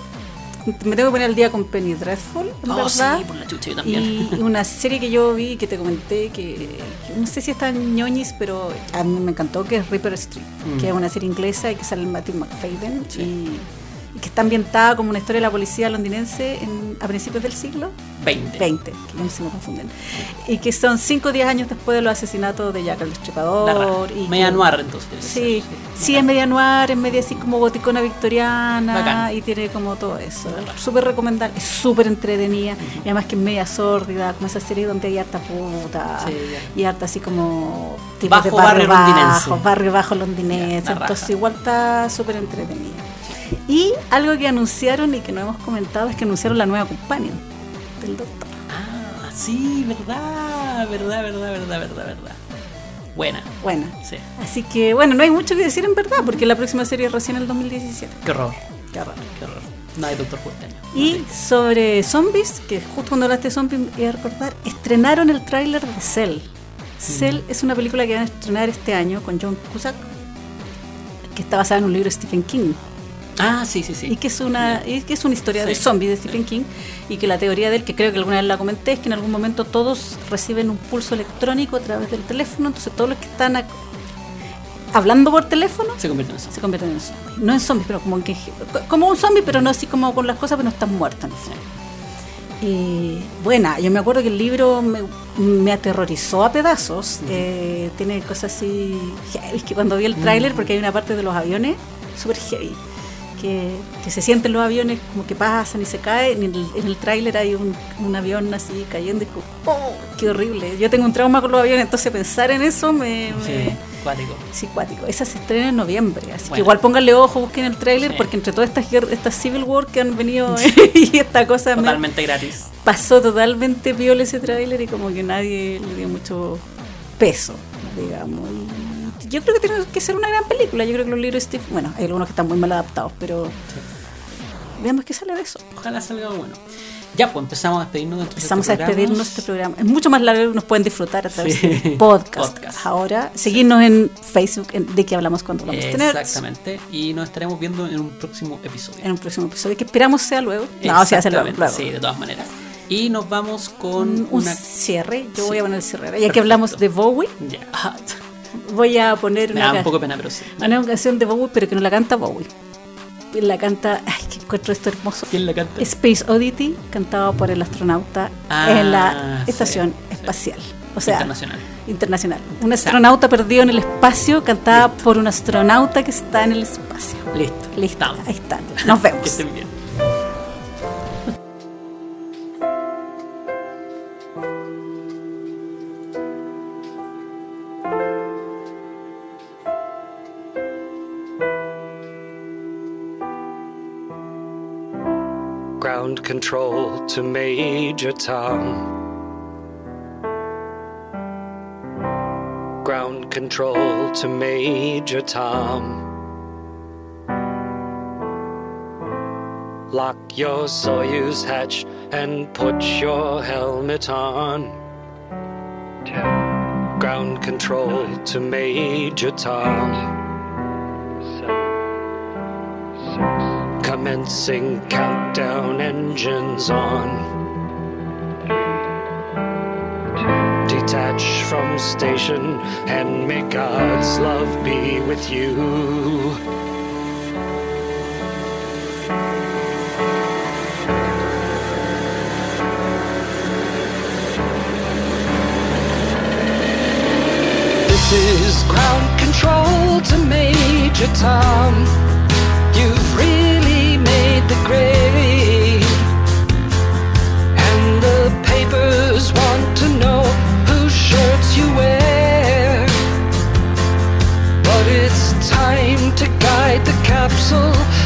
Speaker 2: me tengo que poner al día con Penny Dreadful, en
Speaker 1: Oh,
Speaker 2: verdad.
Speaker 1: sí, por la chucha, yo también.
Speaker 2: Y una serie que yo vi, que te comenté, que, no sé si está en ñoñis, pero a mí me encantó, que es Reaper Street,
Speaker 1: Mm.
Speaker 2: que es una serie inglesa y que sale Matthew McFadden
Speaker 1: Sí.
Speaker 2: y que está ambientada como una historia de la policía londinense en- a principios del siglo
Speaker 1: 20.
Speaker 2: 20, que ya se me confunden, y que son 5 o 10 años después de los asesinatos de Jack el Destripador. y
Speaker 1: Media
Speaker 2: que-
Speaker 1: noir, entonces.
Speaker 2: Sí,
Speaker 1: ser,
Speaker 2: sí, es media noir, es media así como goticona victoriana
Speaker 1: Bacán.
Speaker 2: y tiene como todo eso. Súper recomendable, es súper entretenida y además que es media sórdida, como esa serie donde hay harta puta
Speaker 1: Sí,
Speaker 2: y harta así como
Speaker 1: Bajo barrio londinense.
Speaker 2: bajo, barrio bajo londinense.
Speaker 1: Ya, la raja.
Speaker 2: Entonces igual está súper entretenida. Y algo que anunciaron y que no hemos comentado es que anunciaron la nueva companion del Doctor.
Speaker 1: Ah, sí, verdad, verdad, verdad, verdad, verdad, verdad. Buena,
Speaker 2: Bueno,
Speaker 1: sí.
Speaker 2: así que bueno, no hay mucho que decir en verdad, porque la próxima serie es recién en el 2017.
Speaker 1: Qué horror,
Speaker 2: Qué raro.
Speaker 1: qué horror. No hay Doctor Who este año.
Speaker 2: Y sobre zombies, que justo cuando hablaste de zombies iba a recordar, estrenaron el tráiler de Cell. Cell es una película que van a estrenar este año con John Cusack, que está basada en un libro de Stephen King.
Speaker 1: Ah, sí, sí, sí.
Speaker 2: Y que es una, y que es una historia de
Speaker 1: Sí.
Speaker 2: zombies de Stephen King. Y que la teoría de él, que creo que alguna vez la comenté, es que en algún momento todos reciben un pulso electrónico a través del teléfono. Entonces todos los que están hablando por teléfono
Speaker 1: Se convierte en eso.
Speaker 2: se convierten en zombies. No en zombies, pero como que como un zombie, pero no así como con las cosas, pero no están muertos. no sé. Y buena, yo me acuerdo que el libro me, me aterrorizó a pedazos. eh, tiene cosas así heavy, que cuando vi el tráiler, porque hay una parte de los aviones súper heavy. Que, que se sienten los aviones como que pasan y se caen. En el, en el tráiler hay un, un avión así cayendo y como, ¡oh! ¡Qué horrible! Yo tengo un trauma con los aviones, entonces pensar en eso me, me-
Speaker 1: Sí, cuático.
Speaker 2: Sí, cuático. Esa se estrena en noviembre, así que igual pónganle ojo, busquen el tráiler,
Speaker 1: Sí.
Speaker 2: porque entre todas estas estas Civil War que han venido y esta cosa me
Speaker 1: Totalmente gratis.
Speaker 2: pasó totalmente piola ese tráiler y como que nadie le dio mucho peso, digamos. Y yo creo que tiene que ser una gran película. Yo creo que los libros de Steve, bueno, hay algunos que están muy mal adaptados, pero veamos qué sale de eso.
Speaker 1: Ojalá salga bueno. Ya, pues empezamos a despedirnos de nuestros
Speaker 2: Empezamos a despedirnos de este programa. Es mucho más largo, nos pueden disfrutar a través
Speaker 1: Sí.
Speaker 2: de podcast.
Speaker 1: Podcast.
Speaker 2: Ahora, seguirnos en Facebook, en- de que hablamos cuando hablamos.
Speaker 1: Exactamente. Y nos estaremos viendo en un próximo episodio.
Speaker 2: en un próximo episodio que esperamos sea luego. No, se hace luego. Luego.
Speaker 1: Sí, de todas maneras. Y nos vamos con
Speaker 2: Un, un
Speaker 1: una.
Speaker 2: cierre. Yo
Speaker 1: Sí.
Speaker 2: voy a poner el cierre. Ya que hablamos de Bowie,
Speaker 1: Ya.
Speaker 2: Voy a poner
Speaker 1: Me
Speaker 2: una,
Speaker 1: da un
Speaker 2: ca-
Speaker 1: poco de pena, pero sí.
Speaker 2: una canción de Bowie, pero que no la canta Bowie. La canta. Ay, que encuentro esto hermoso.
Speaker 1: ¿Quién la canta?
Speaker 2: Space Oddity, cantado por el astronauta
Speaker 1: Ah,
Speaker 2: en la estación
Speaker 1: sí.
Speaker 2: espacial. O sea,
Speaker 1: Internacional.
Speaker 2: internacional. Un astronauta perdido en el espacio, cantada por un astronauta que está en el espacio.
Speaker 1: Listo.
Speaker 2: Listo,
Speaker 1: Estamos.
Speaker 2: ahí está. Nos
Speaker 1: Que
Speaker 2: vemos.
Speaker 1: estén bien.
Speaker 3: Control to Major Tom. Ground control to Major Tom. Lock your Soyuz hatch and put your helmet on. Ground control to Major Tom. Commencing countdown engines on. Detach from station and may God's love be with you. This is ground control to Major Tom. capsule.